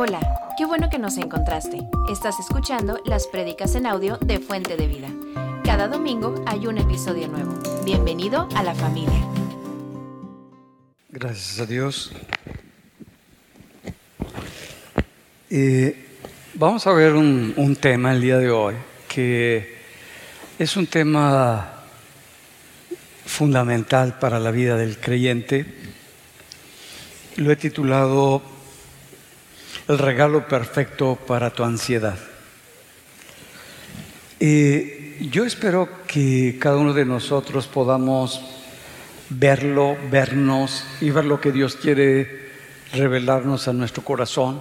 Hola, qué bueno que nos encontraste. Estás escuchando las prédicas en audio de Fuente de Vida. Cada domingo hay un episodio nuevo. Bienvenido a la familia. Gracias a Dios. Vamos a ver un, un tema el día de hoy que es un tema fundamental para la vida del creyente. Lo he titulado El regalo perfecto para tu ansiedad. Y yo espero que cada uno de nosotros podamos verlo, vernos y ver lo que Dios quiere revelarnos a nuestro corazón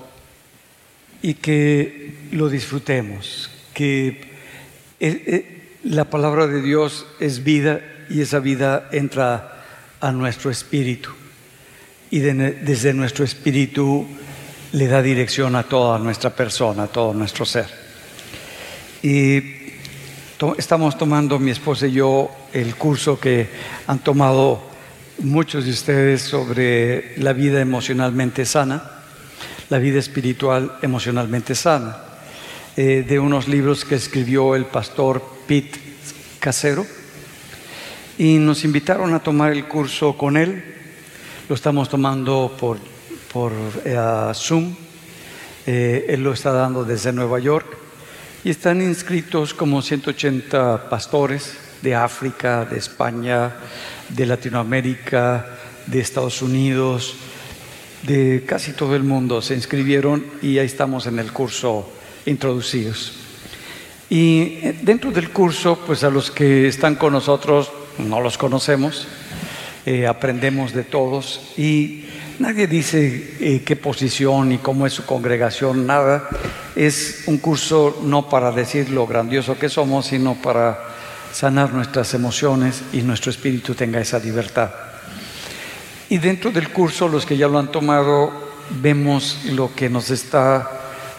y que lo disfrutemos, que eh, eh, la palabra de Dios es vida y esa vida entra a nuestro espíritu y desde nuestro espíritu le da dirección a toda nuestra persona, a todo nuestro ser. Y estamos tomando mi esposa y yo el curso que han tomado muchos de ustedes sobre la vida emocionalmente sana, la vida espiritual emocionalmente sana, eh, de unos libros que escribió el pastor Pete Casero. Y nos invitaron a tomar el curso con él. Lo estamos tomando por por eh, Zoom. Eh, él lo está dando desde Nueva York. Y están inscritos como 180 pastores de África, de España, de Latinoamérica, de Estados Unidos, de casi todo el mundo. Se inscribieron y ahí estamos en el curso introducidos. Y eh, dentro del curso, pues a los que están con nosotros no los conocemos, aprendemos de todos y Nadie dice eh, qué posición y cómo es su congregación, nada. Es un curso no para decir lo grandioso que somos, sino para sanar nuestras emociones y nuestro espíritu tenga esa libertad. Y dentro del curso, los que ya lo han tomado, vemos lo que nos está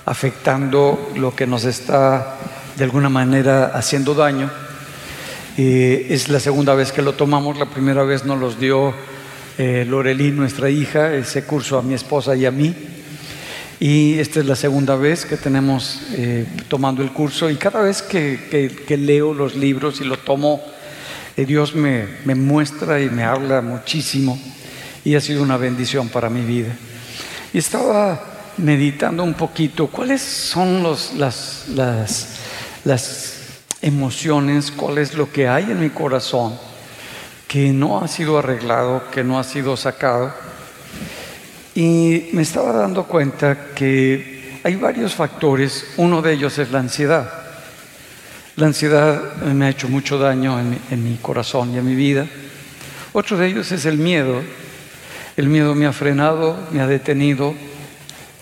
afectando, lo que nos está de alguna manera haciendo daño. Eh, es la segunda vez que lo tomamos, la primera vez nos los dio eh, nuestra hija, ese curso a mi esposa y a mí. Y esta es la segunda vez que tenemos eh, tomando el curso y cada vez que, leo los libros y lo tomo, eh, Dios me, muestra y me habla muchísimo y ha sido una bendición para mi vida. Y estaba meditando un poquito cuáles son los, las, las, las emociones, cuál es lo que hay en mi corazón que no ha sido arreglado, que no ha sido sacado. Y me estaba dando cuenta que hay varios factores, uno de ellos es la ansiedad. La ansiedad me ha hecho mucho daño en, mi corazón y en mi vida. Otro de ellos es el miedo. El miedo me ha frenado, me ha detenido,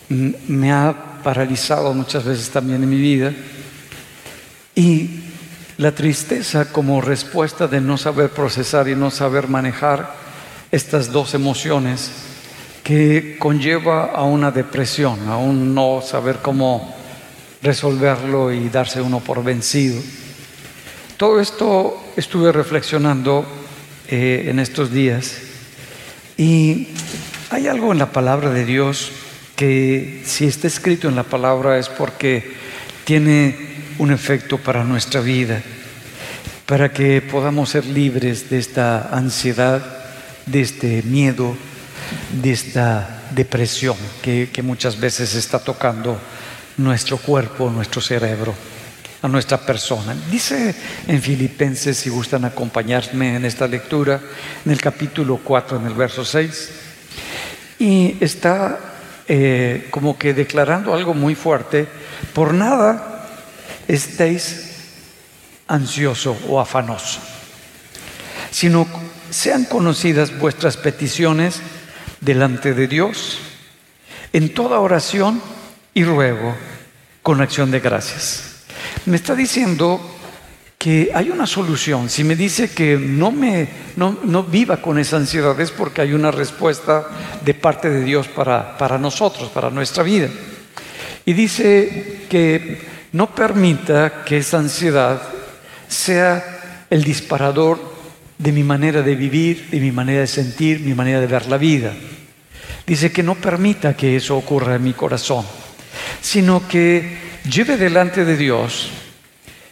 me ha paralizado muchas veces también en mi vida. Y la tristeza como respuesta de no saber procesar y no saber manejar estas dos emociones que conlleva a una depresión, a un no saber cómo resolverlo y darse uno por vencido. Todo esto estuve reflexionando eh, en estos días y hay algo en la palabra de Dios que si está escrito en la palabra es porque tiene un efecto para nuestra vida, para que podamos ser libres de esta ansiedad, de este miedo, de esta depresión que, muchas veces está tocando nuestro cuerpo, nuestro cerebro, a nuestra persona. Dice en Filipenses, si gustan acompañarme en esta lectura, en el capítulo 4, en el verso 6, y está eh, como que declarando algo muy fuerte, por nada estéis ansioso o afanoso, sino sean conocidas vuestras peticiones delante de Dios en toda oración y ruego con acción de gracias. Me está diciendo que hay una solución. Si me dice que no me no, no viva con esa ansiedad es porque hay una respuesta de parte de Dios para, para nosotros, para nuestra vida. Y dice que no permita que esa ansiedad sea el disparador de mi manera de vivir, de mi manera de sentir, mi manera de ver la vida. Dice que no permita que eso ocurra en mi corazón. sino que lleve delante de Dios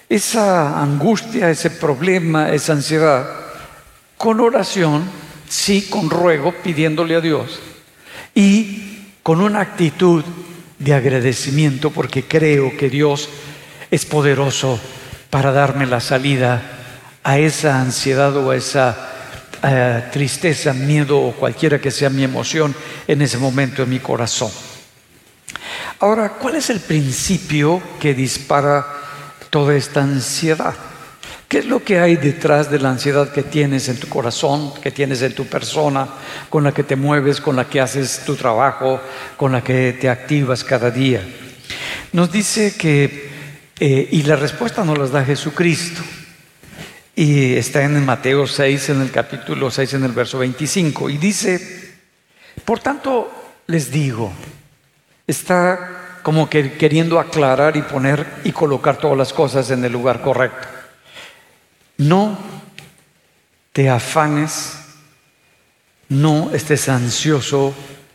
esa angustia, ese problema, esa ansiedad, con oración, sí, con ruego, pidiéndole a Dios, y con una actitud de agradecimiento, porque creo que Dios es poderoso para darme la salida a esa ansiedad o a esa eh, tristeza, miedo o cualquiera que sea mi emoción en ese momento en mi corazón. Ahora, ¿cuál es el principio que dispara toda esta ansiedad? ¿Qué es lo que hay detrás de la ansiedad que tienes en tu corazón, que tienes en tu persona, con la que te mueves, con la que haces tu trabajo, con la que te activas cada día? Nos dice que, eh, y la respuesta nos la da Jesucristo, y está en Mateo 6, en el capítulo 6, en el verso 25, y dice, por tanto les digo, está como que queriendo aclarar y poner y colocar todas las cosas en el lugar correcto. No te afanes, no estés ansioso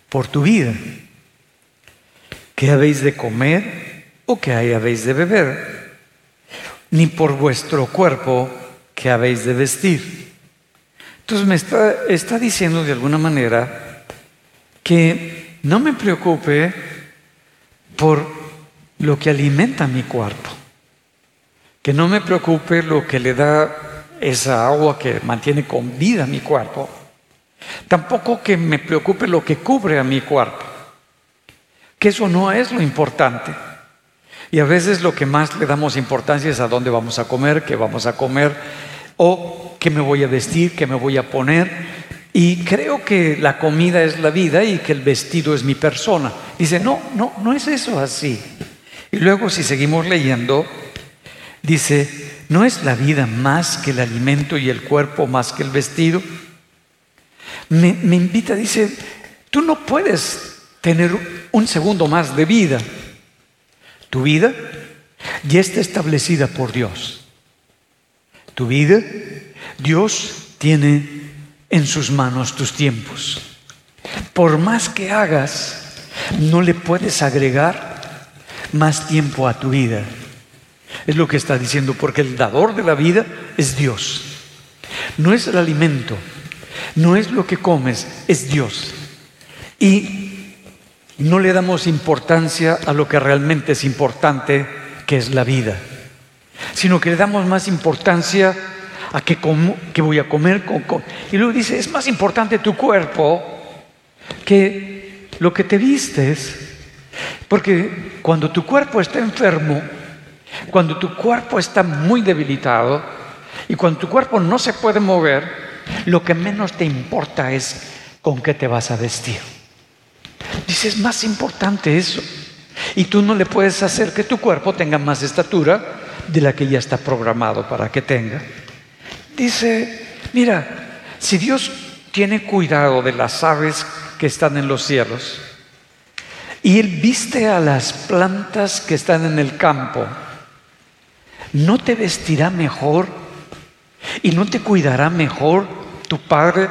por tu vida. ¿Qué habéis de comer o qué habéis de beber? Ni por vuestro cuerpo que habéis de vestir. Entonces me está, está diciendo de alguna manera que no me preocupe por lo que alimenta mi cuerpo. Que no me preocupe lo que le da esa agua que mantiene con vida mi cuerpo. Tampoco que me preocupe lo que cubre a mi cuerpo. Que eso no es lo importante. Y a veces lo que más le damos importancia es a dónde vamos a comer, qué vamos a comer, o qué me voy a vestir, qué me voy a poner. Y creo que la comida es la vida y que el vestido es mi persona. Dice, no, no, no es eso así. Y luego si seguimos leyendo, dice, ¿no es la vida más que el alimento y el cuerpo más que el vestido? Me, invita, dice, tú no puedes tener un segundo más de vida. Tu vida ya está establecida por Dios. Tu vida, Dios tiene en sus manos tus tiempos. Por más que hagas, no le puedes agregar más tiempo a tu vida. Es lo que está diciendo, porque el dador de la vida es Dios. No es el alimento, no es lo que comes, es Dios. Y no le damos importancia a lo que realmente es importante, que es la vida sino que le damos más importancia a qué, voy a comer. y luego dice, es más importante tu cuerpo que lo que te vistes, porque cuando tu cuerpo está enfermo, cuando tu cuerpo está muy debilitado y cuando tu cuerpo no se puede mover, lo que menos te importa es con qué te vas a vestir. Dice, es más importante eso. Y tú no le puedes hacer que tu cuerpo tenga más estatura de la que ya está programado para que tenga. Dice, mira, si Dios tiene cuidado de las aves que están en los cielos y Él viste a las plantas que están en el campo, ¿no te vestirá mejor y no te cuidará mejor tu Padre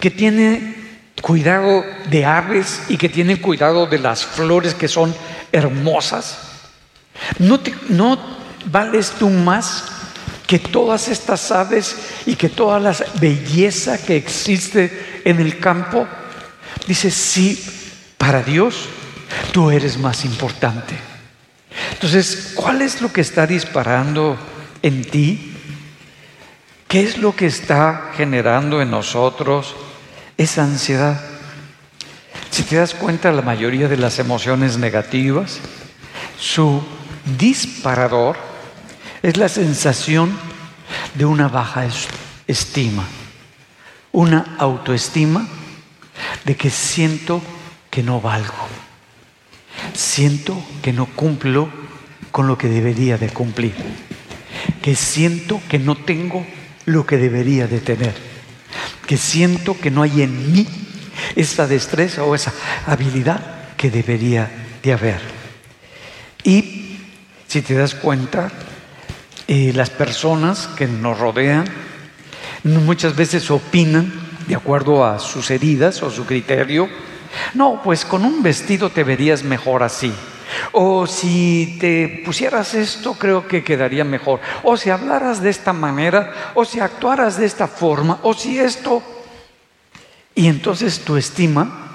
que tiene cuidado de aves y que tiene cuidado de las flores que son hermosas? ¿No, vales tú más que todas estas aves y que toda la belleza que existe en el campo? Dice, sí, para Dios tú eres más importante. Entonces, ¿cuál es lo que está disparando en ti? ¿Qué es lo que está generando en nosotros esa ansiedad? Si te das cuenta, la mayoría de las emociones negativas, su disparador es la sensación de una baja estima, una autoestima de que siento que no valgo, siento que no cumplo con lo que debería de cumplir, que siento que no tengo lo que debería de tener, que siento que no hay en mí esa destreza o esa habilidad que debería de haber. Y si te das cuenta, las personas que nos rodean muchas veces opinan de acuerdo a sus heridas o su criterio. No, pues con un vestido te verías mejor así. O si te pusieras esto, creo que quedaría mejor. O si hablaras de esta manera, o si actuaras de esta forma, o si esto. Y entonces tu estima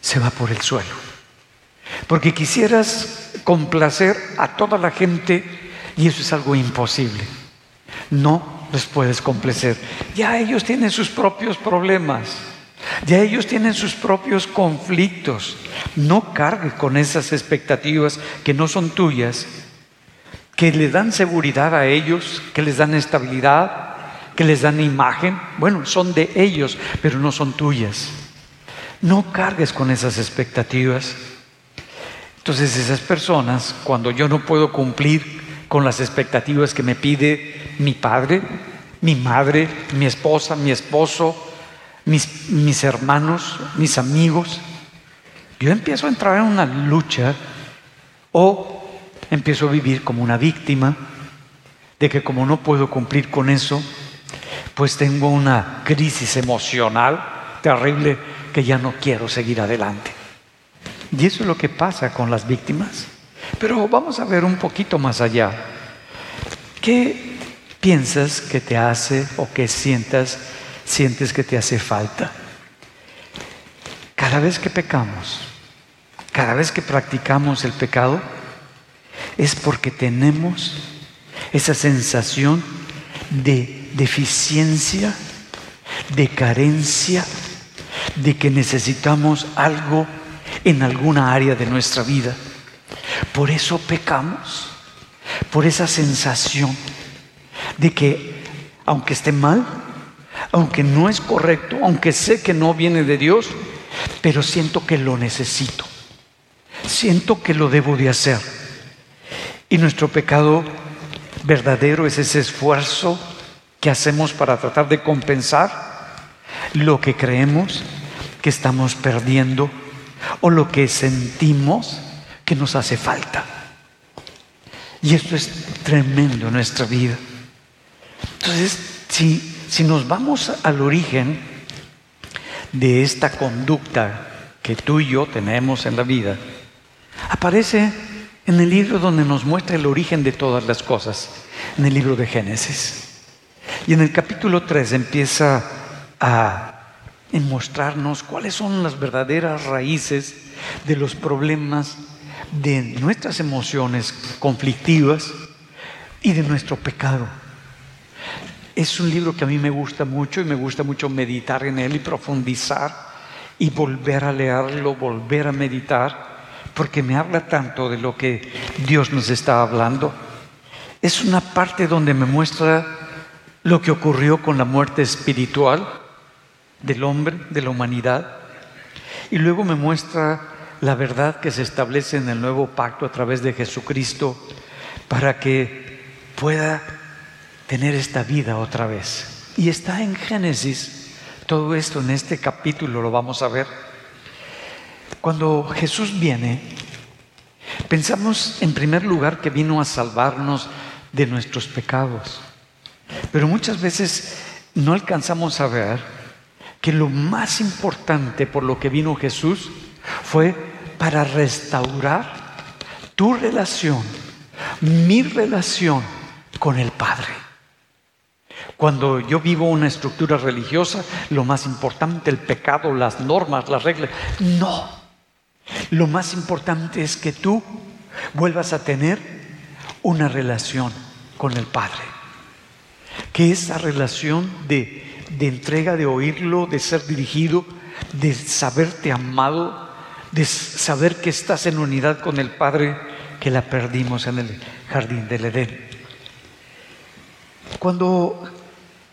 se va por el suelo. Porque quisieras complacer a toda la gente y eso es algo imposible. No les puedes complacer. Ya ellos tienen sus propios problemas. Ya ellos tienen sus propios conflictos. No cargues con esas expectativas que no son tuyas, que le dan seguridad a ellos, que les dan estabilidad, que les dan imagen. Bueno, son de ellos, pero no son tuyas. No cargues con esas expectativas. Entonces esas personas, cuando yo no puedo cumplir con las expectativas que me pide mi padre, mi madre, mi esposa, mi esposo, mis, mis hermanos, mis amigos, yo empiezo a entrar en una lucha o empiezo a vivir como una víctima de que como no puedo cumplir con eso, pues tengo una crisis emocional terrible que ya no quiero seguir adelante. Y eso es lo que pasa con las víctimas. Pero vamos a ver un poquito más allá. ¿Qué piensas que te hace o qué sientas sientes que te hace falta. Cada vez que pecamos, cada vez que practicamos el pecado, es porque tenemos esa sensación de deficiencia, de carencia, de que necesitamos algo en alguna área de nuestra vida. Por eso pecamos, por esa sensación de que aunque esté mal, aunque no es correcto, aunque sé que no viene de Dios, pero siento que lo necesito. Siento que lo debo de hacer. Y nuestro pecado verdadero es ese esfuerzo que hacemos para tratar de compensar lo que creemos que estamos perdiendo o lo que sentimos que nos hace falta. Y esto es tremendo en nuestra vida. Entonces, si si nos vamos al origen de esta conducta que tú y yo tenemos en la vida, aparece en el libro donde nos muestra el origen de todas las cosas, en el libro de Génesis. Y en el capítulo 3 empieza a mostrarnos cuáles son las verdaderas raíces de los problemas de nuestras emociones conflictivas y de nuestro pecado. Es un libro que a mí me gusta mucho y me gusta mucho meditar en él y profundizar y volver a leerlo, volver a meditar, porque me habla tanto de lo que Dios nos está hablando. Es una parte donde me muestra lo que ocurrió con la muerte espiritual del hombre, de la humanidad, y luego me muestra la verdad que se establece en el nuevo pacto a través de Jesucristo para que pueda tener esta vida otra vez. Y está en Génesis, todo esto en este capítulo lo vamos a ver. Cuando Jesús viene, pensamos en primer lugar que vino a salvarnos de nuestros pecados. Pero muchas veces no alcanzamos a ver que lo más importante por lo que vino Jesús fue para restaurar tu relación, mi relación con el Padre. Cuando yo vivo una estructura religiosa, lo más importante, el pecado, las normas, las reglas. No. Lo más importante es que tú vuelvas a tener una relación con el Padre. Que esa relación de, de entrega, de oírlo, de ser dirigido, de saberte amado, de saber que estás en unidad con el Padre, que la perdimos en el jardín del Edén. Cuando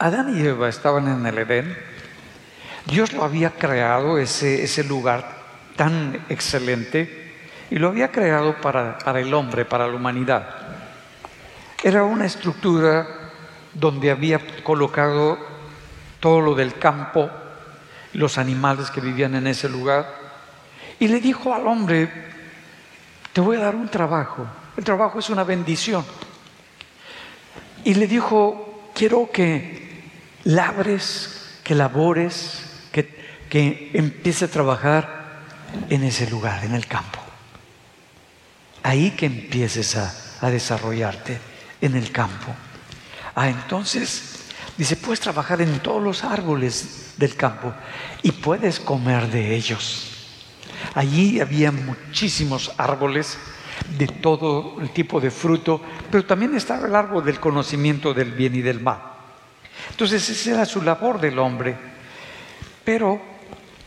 Adán y Eva estaban en el Edén. Dios lo había creado, ese, ese lugar tan excelente, y lo había creado para, para el hombre, para la humanidad. Era una estructura donde había colocado todo lo del campo, los animales que vivían en ese lugar, y le dijo al hombre, te voy a dar un trabajo, el trabajo es una bendición. Y le dijo, quiero que labres, que labores, que, que empiece a trabajar en ese lugar, en el campo. ahí que empieces a, a desarrollarte en el campo. Ah, entonces, dice, puedes trabajar en todos los árboles del campo y puedes comer de ellos. Allí había muchísimos árboles de todo tipo de fruto, pero también estaba el árbol del conocimiento del bien y del mal. Entonces esa era su labor del hombre. Pero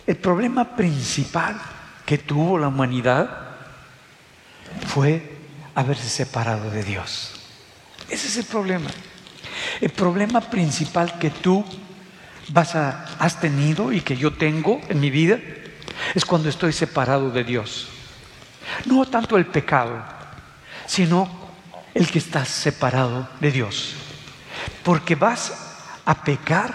el problema principal que tuvo la humanidad fue haberse separado de Dios. Ese es el problema. El problema principal que tú vas a, has tenido y que yo tengo en mi vida es cuando estoy separado de Dios. No tanto el pecado, sino el que estás separado de Dios. Porque vas a pecar,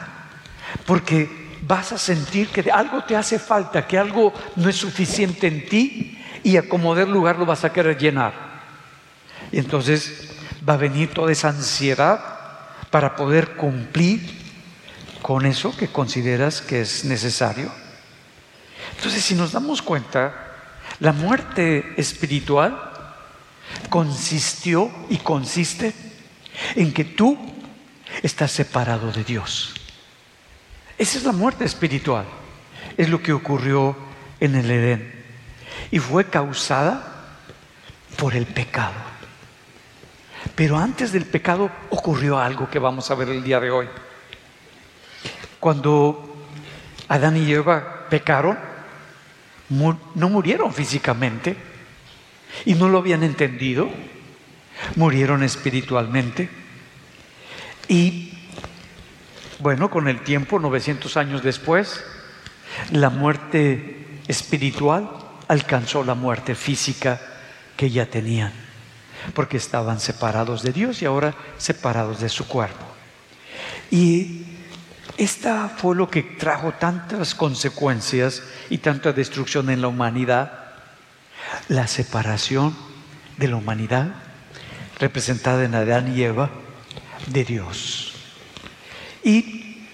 porque vas a sentir que algo te hace falta, que algo no es suficiente en ti y a como del lugar lo vas a querer llenar. Y entonces va a venir toda esa ansiedad para poder cumplir con eso que consideras que es necesario. Entonces, si nos damos cuenta, la muerte espiritual consistió y consiste en que tú estás separado de Dios. Esa es la muerte espiritual. Es lo que ocurrió en el Edén. Y fue causada por el pecado. Pero antes del pecado ocurrió algo que vamos a ver el día de hoy. Cuando Adán y Eva pecaron, no murieron físicamente y no lo habían entendido, murieron espiritualmente. Y bueno, con el tiempo, 900 años después, la muerte espiritual alcanzó la muerte física que ya tenían, porque estaban separados de Dios y ahora separados de su cuerpo. Y esta fue lo que trajo tantas consecuencias y tanta destrucción en la humanidad. La separación de la humanidad, representada en Adán y Eva, de Dios. Y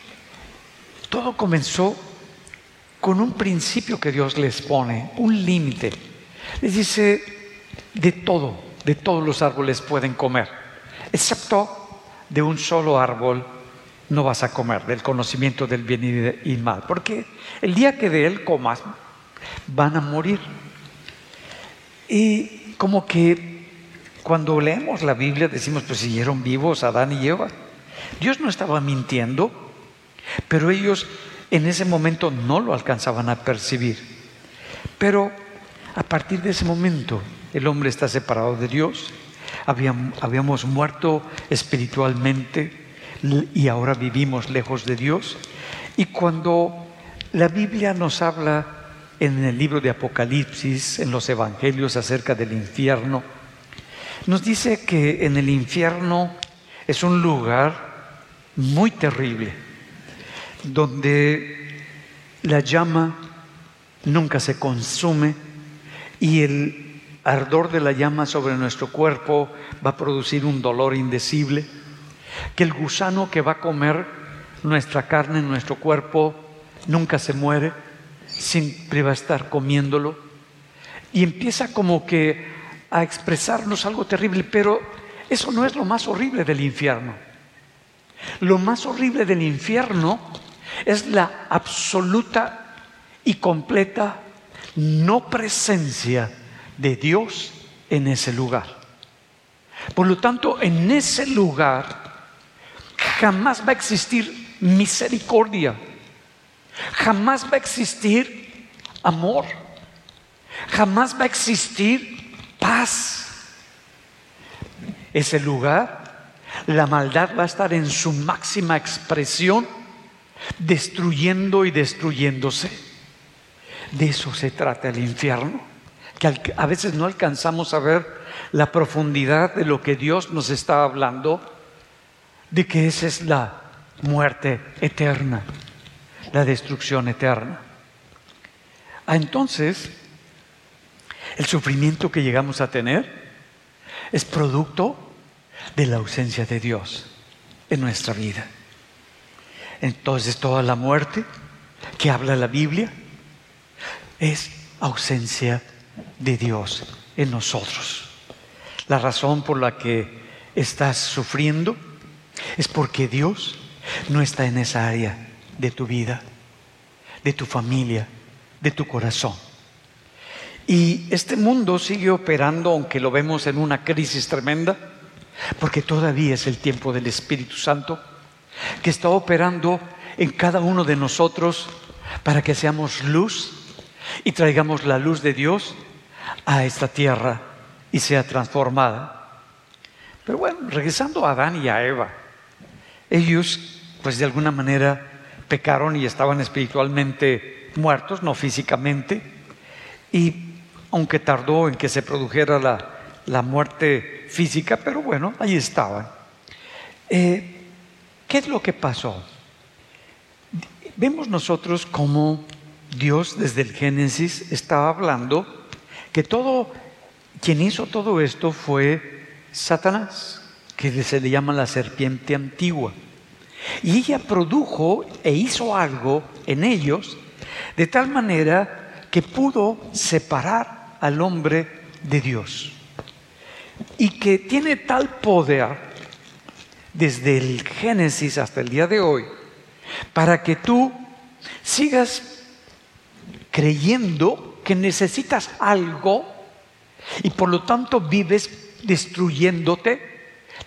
todo comenzó con un principio que Dios les pone, un límite. Les dice, de todo, de todos los árboles pueden comer, excepto de un solo árbol no vas a comer del conocimiento del bien y, mal, porque el día que de él comas van a morir. Y como que cuando leemos la Biblia decimos, pues siguieron vivos Adán y Eva. Dios no estaba mintiendo, pero ellos en ese momento no lo alcanzaban a percibir. Pero a partir de ese momento el hombre está separado de Dios, habíamos muerto espiritualmente, y ahora vivimos lejos de Dios. Y cuando la Biblia nos habla en el libro de Apocalipsis, en los Evangelios acerca del infierno, nos dice que en el infierno es un lugar muy terrible, donde la llama nunca se consume y el ardor de la llama sobre nuestro cuerpo va a producir un dolor indecible que el gusano que va a comer nuestra carne, nuestro cuerpo, nunca se muere, siempre va a estar comiéndolo. Y empieza como que a expresarnos algo terrible, pero eso no es lo más horrible del infierno. Lo más horrible del infierno es la absoluta y completa no presencia de Dios en ese lugar. Por lo tanto, en ese lugar jamás va a existir misericordia, jamás va a existir amor, jamás va a existir paz. Ese lugar, la maldad va a estar en su máxima expresión, destruyendo y destruyéndose. De eso se trata el infierno, que a veces no alcanzamos a ver la profundidad de lo que Dios nos está hablando de que esa es la muerte eterna, la destrucción eterna. Ah, entonces, el sufrimiento que llegamos a tener es producto de la ausencia de Dios en nuestra vida. Entonces, toda la muerte que habla la Biblia es ausencia de Dios en nosotros. La razón por la que estás sufriendo es porque Dios no está en esa área de tu vida, de tu familia, de tu corazón. Y este mundo sigue operando, aunque lo vemos en una crisis tremenda, porque todavía es el tiempo del Espíritu Santo, que está operando en cada uno de nosotros para que seamos luz y traigamos la luz de Dios a esta tierra y sea transformada. Pero bueno, regresando a Adán y a Eva, ellos pues de alguna manera pecaron y estaban espiritualmente muertos, no físicamente, y aunque tardó en que se produjera la, muerte física, pero bueno, ahí estaban. Eh, ¿Qué es lo que pasó? Vemos nosotros cómo Dios desde el Génesis estaba hablando que todo, quien hizo todo esto fue Satanás, que se le llama la serpiente antigua. Y ella produjo e hizo algo en ellos de tal manera que pudo separar al hombre de Dios. Y que tiene tal poder desde el Génesis hasta el día de hoy para que tú sigas creyendo que necesitas algo y por lo tanto vives destruyéndote,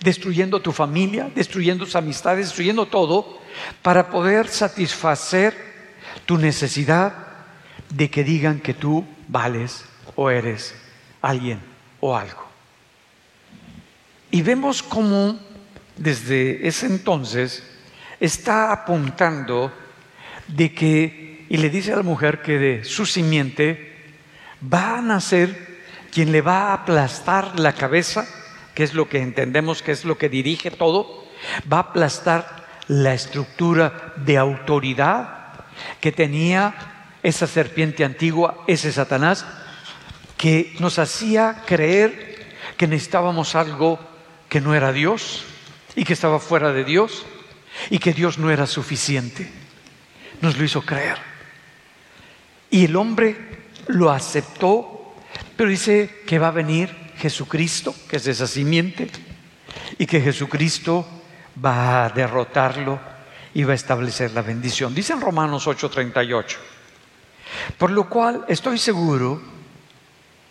destruyendo tu familia, destruyendo tus amistades, destruyendo todo, para poder satisfacer tu necesidad de que digan que tú vales o eres alguien o algo. Y vemos cómo desde ese entonces está apuntando de que, y le dice a la mujer que de su simiente va a nacer quien le va a aplastar la cabeza, que es lo que entendemos que es lo que dirige todo, va a aplastar la estructura de autoridad que tenía esa serpiente antigua, ese Satanás, que nos hacía creer que necesitábamos algo que no era Dios y que estaba fuera de Dios y que Dios no era suficiente. Nos lo hizo creer. Y el hombre lo aceptó, pero dice que va a venir Jesucristo, que es esa simiente, y que Jesucristo va a derrotarlo y va a establecer la bendición. Dice en Romanos 8:38. Por lo cual estoy seguro,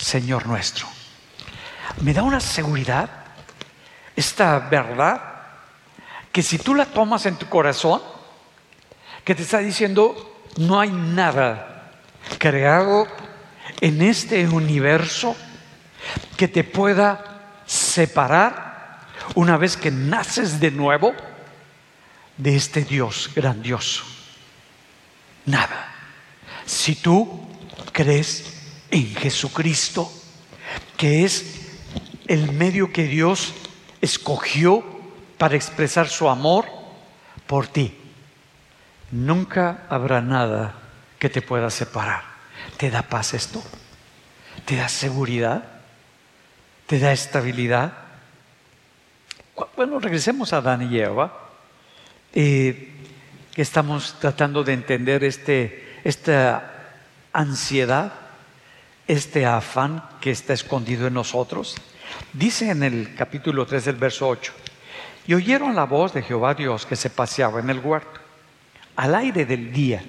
Señor nuestro. Me da una seguridad esta verdad que si tú la tomas en tu corazón, que te está diciendo, no hay nada creado en este universo que te pueda separar una vez que naces de nuevo de este Dios grandioso. Nada. Si tú crees en Jesucristo, que es el medio que Dios escogió para expresar su amor por ti. Nunca habrá nada que te pueda separar. ¿Te da paz esto? ¿Te da seguridad? ¿Te da estabilidad? Bueno, regresemos a Adán y Eva. Eh, estamos tratando de entender este, esta ansiedad, este afán que está escondido en nosotros. Dice en el capítulo 3 del verso 8, y oyeron la voz de Jehová Dios que se paseaba en el huerto, al aire del día.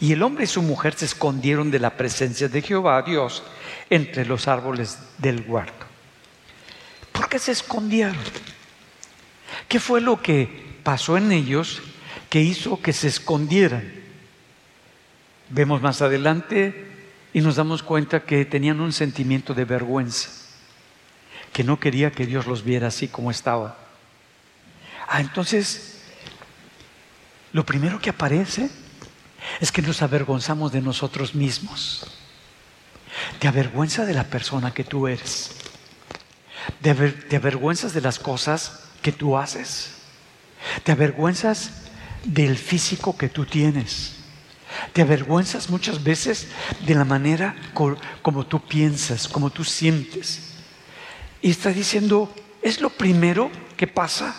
Y el hombre y su mujer se escondieron de la presencia de Jehová Dios entre los árboles del huerto. ¿Por qué se escondieron? ¿Qué fue lo que pasó en ellos que hizo que se escondieran? Vemos más adelante y nos damos cuenta que tenían un sentimiento de vergüenza, que no quería que Dios los viera así como estaban. Ah, entonces, lo primero que aparece es que nos avergonzamos de nosotros mismos. Te avergüenza de la persona que tú eres. te avergüenzas de las cosas que tú haces. Te avergüenzas del físico que tú tienes. Te avergüenzas muchas veces de la manera como tú piensas, como tú sientes. Y está diciendo, es lo primero que pasa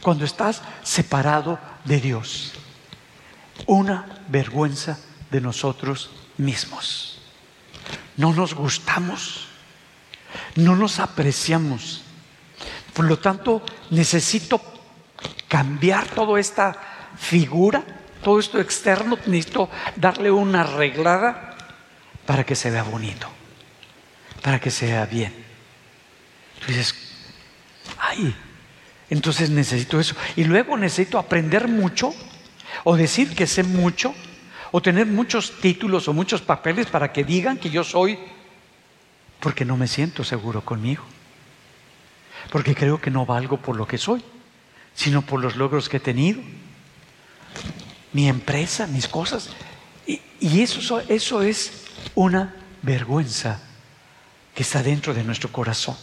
cuando estás separado de Dios. Una vergüenza de nosotros mismos. No nos gustamos, no nos apreciamos. Por lo tanto, necesito cambiar toda esta figura, todo esto externo, necesito darle una arreglada para que se vea bonito, para que se vea bien. Tú dices, ay, entonces necesito eso. Y luego necesito aprender mucho, o decir que sé mucho, o tener muchos títulos o muchos papeles para que digan que yo soy, porque no me siento seguro conmigo, porque creo que no valgo por lo que soy sino por los logros que he tenido, mi empresa, mis cosas. Y, eso, eso es una vergüenza que está dentro de nuestro corazón.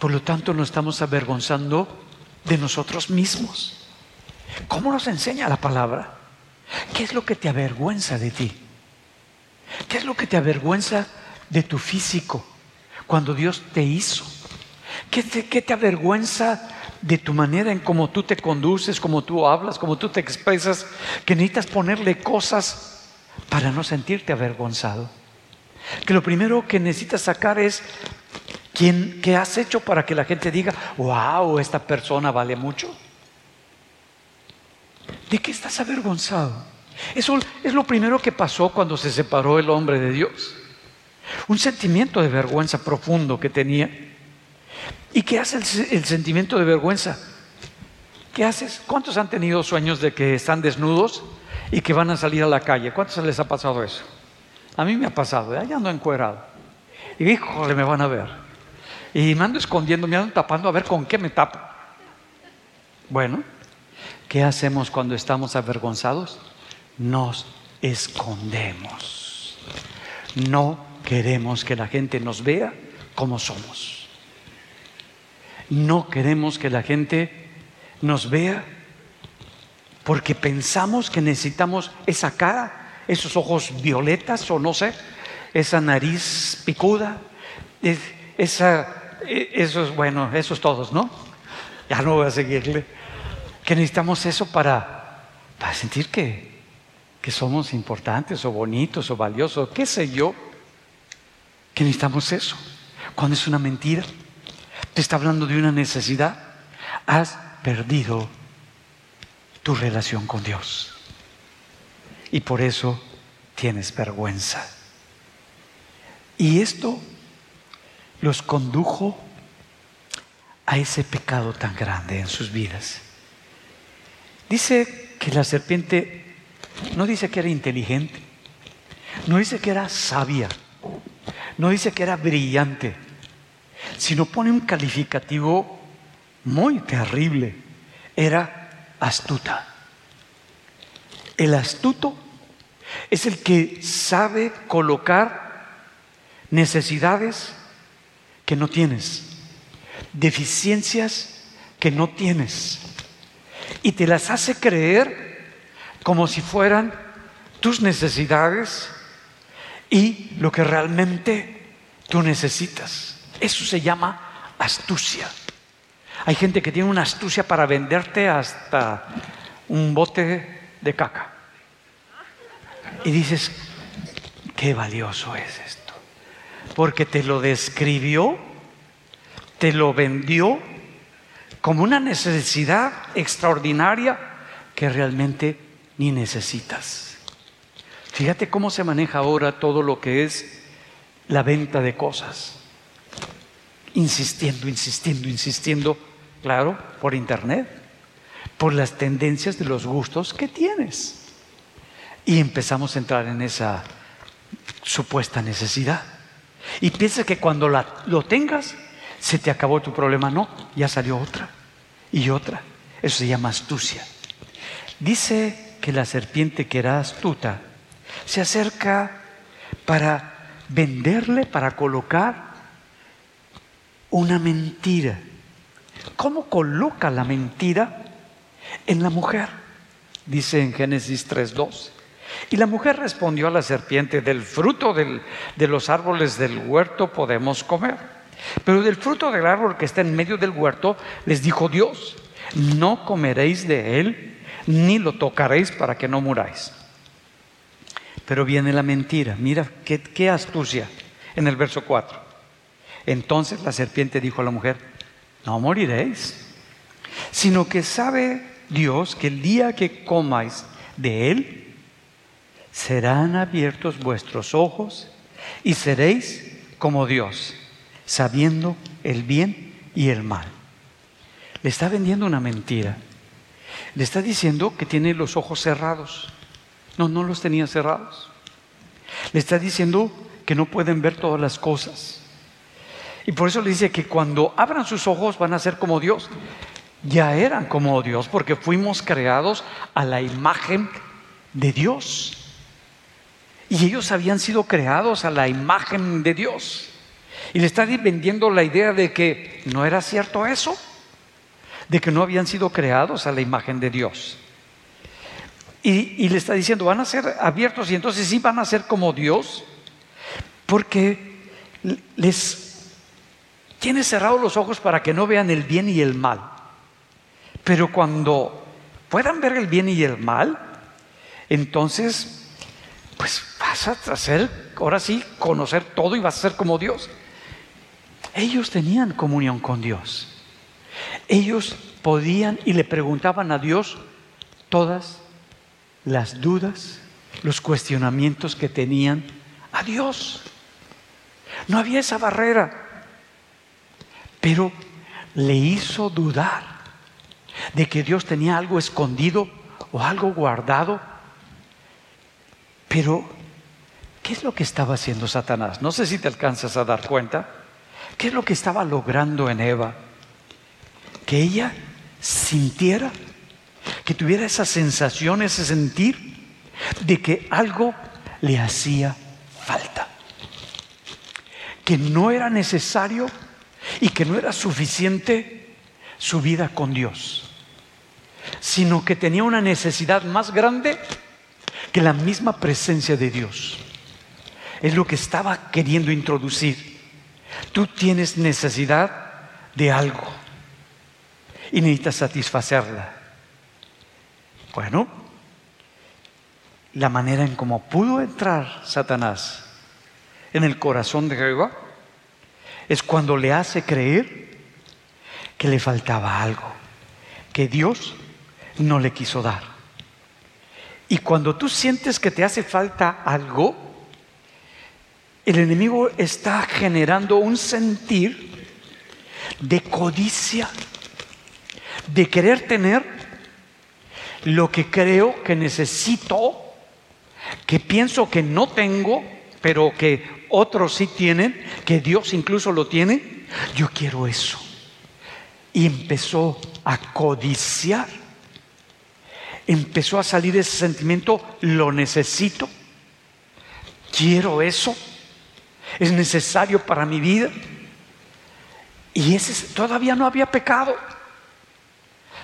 Por lo tanto, nos estamos avergonzando de nosotros mismos. ¿Cómo nos enseña la palabra? ¿Qué es lo que te avergüenza de ti? ¿Qué es lo que te avergüenza de tu físico cuando Dios te hizo? ¿Qué te, qué te avergüenza de tu manera en cómo tú te conduces, cómo tú hablas, cómo tú te expresas, que necesitas ponerle cosas para no sentirte avergonzado. Que lo primero que necesitas sacar es ¿quién, qué has hecho para que la gente diga, wow, esta persona vale mucho. ¿De qué estás avergonzado? Eso es lo primero que pasó cuando se separó el hombre de Dios. Un sentimiento de vergüenza profundo que tenía. ¿Y qué hace el, sentimiento de vergüenza? ¿Qué haces? ¿Cuántos han tenido sueños de que están desnudos y que van a salir a la calle? ¿Cuántos les ha pasado eso? A mí me ha pasado, allá ando encuerado. Y híjole, me van a ver. Y me ando escondiendo, me ando tapando a ver con qué me tapo. Bueno, ¿qué hacemos cuando estamos avergonzados? Nos escondemos. No queremos que la gente nos vea como somos. No queremos que la gente nos vea porque pensamos que necesitamos esa cara, esos ojos violetas o no sé, esa nariz picuda, esa, e, esos, bueno, esos todos, ¿no? Ya no voy a seguirle. Que necesitamos eso para, para sentir que, que somos importantes o bonitos o valiosos, qué sé yo. Que necesitamos eso, cuando es una mentira te está hablando de una necesidad, has perdido tu relación con Dios. Y por eso tienes vergüenza. Y esto los condujo a ese pecado tan grande en sus vidas. Dice que la serpiente no dice que era inteligente, no dice que era sabia, no dice que era brillante, sino pone un calificativo muy terrible. Era astuta. El astuto es el que sabe colocar necesidades que no tienes, deficiencias que no tienes, y te las hace creer como si fueran tus necesidades y lo que realmente tú necesitas. Eso se llama astucia. Hay gente que tiene una astucia para venderte hasta un bote de caca. Y dices, qué valioso es esto. Porque te lo describió, te lo vendió como una necesidad extraordinaria que realmente ni necesitas. Fíjate cómo se maneja ahora todo lo que es la venta de cosas insistiendo, insistiendo, insistiendo, claro, por internet, por las tendencias de los gustos que tienes. Y empezamos a entrar en esa supuesta necesidad. Y piensa que cuando lo tengas, se te acabó tu problema. No, ya salió otra y otra. Eso se llama astucia. Dice que la serpiente que era astuta se acerca para venderle, para colocar una mentira. ¿Cómo coloca la mentira en la mujer? Dice en Génesis 3.2. Y la mujer respondió a la serpiente, del fruto de los árboles del huerto podemos comer. Pero del fruto del árbol que está en medio del huerto, les dijo Dios, no comeréis de él, ni lo tocaréis para que no muráis. Pero viene la mentira, mira qué, qué astucia en el verso 4. Entonces la serpiente dijo a la mujer, no moriréis, sino que sabe Dios que el día que comáis de él, serán abiertos vuestros ojos y seréis como Dios, sabiendo el bien y el mal. Le está vendiendo una mentira. Le está diciendo que tiene los ojos cerrados. No, no los tenía cerrados. Le está diciendo que no pueden ver todas las cosas. Y por eso le dice que cuando abran sus ojos van a ser como Dios. Ya eran como Dios porque fuimos creados a la imagen de Dios. Y ellos habían sido creados a la imagen de Dios. Y le está vendiendo la idea de que no era cierto eso, de que no habían sido creados a la imagen de Dios. Y, le está diciendo, van a ser abiertos y entonces sí van a ser como Dios, porque les tiene cerrados los ojos para que no vean el bien y el mal. Pero cuando puedan ver el bien y el mal, entonces, pues vas a hacer, ahora sí, conocer todo y vas a ser como Dios. Ellos tenían comunión con Dios. Ellos podían y le preguntaban a Dios todas las dudas, los cuestionamientos que tenían a Dios. No había esa barrera, pero le hizo dudar de que Dios tenía algo escondido o algo guardado. Pero, ¿qué es lo que estaba haciendo Satanás? No sé si te alcanzas a dar cuenta. ¿Qué es lo que estaba logrando en Eva? Que ella sintiera que tuviera esa sensación, ese sentir de que algo le hacía falta, que no era necesario y que no era suficiente su vida con Dios, sino que tenía una necesidad más grande que la misma presencia de Dios. Es lo que estaba queriendo introducir. Tú tienes necesidad de algo y necesitas satisfacerla. Bueno, la manera en cómo pudo entrar Satanás en el corazón de Jehová es cuando le hace creer que le faltaba algo, que Dios no le quiso dar. Y cuando tú sientes que te hace falta algo, el enemigo está generando un sentir de codicia, de querer tener lo que creo que necesito, que pienso que no tengo, pero que otros sí tienen, que Dios incluso lo tiene, yo quiero eso. Y empezó a codiciar. Empezó a salir ese sentimiento, lo necesito, quiero eso, es necesario para mi vida. Y ese todavía no había pecado,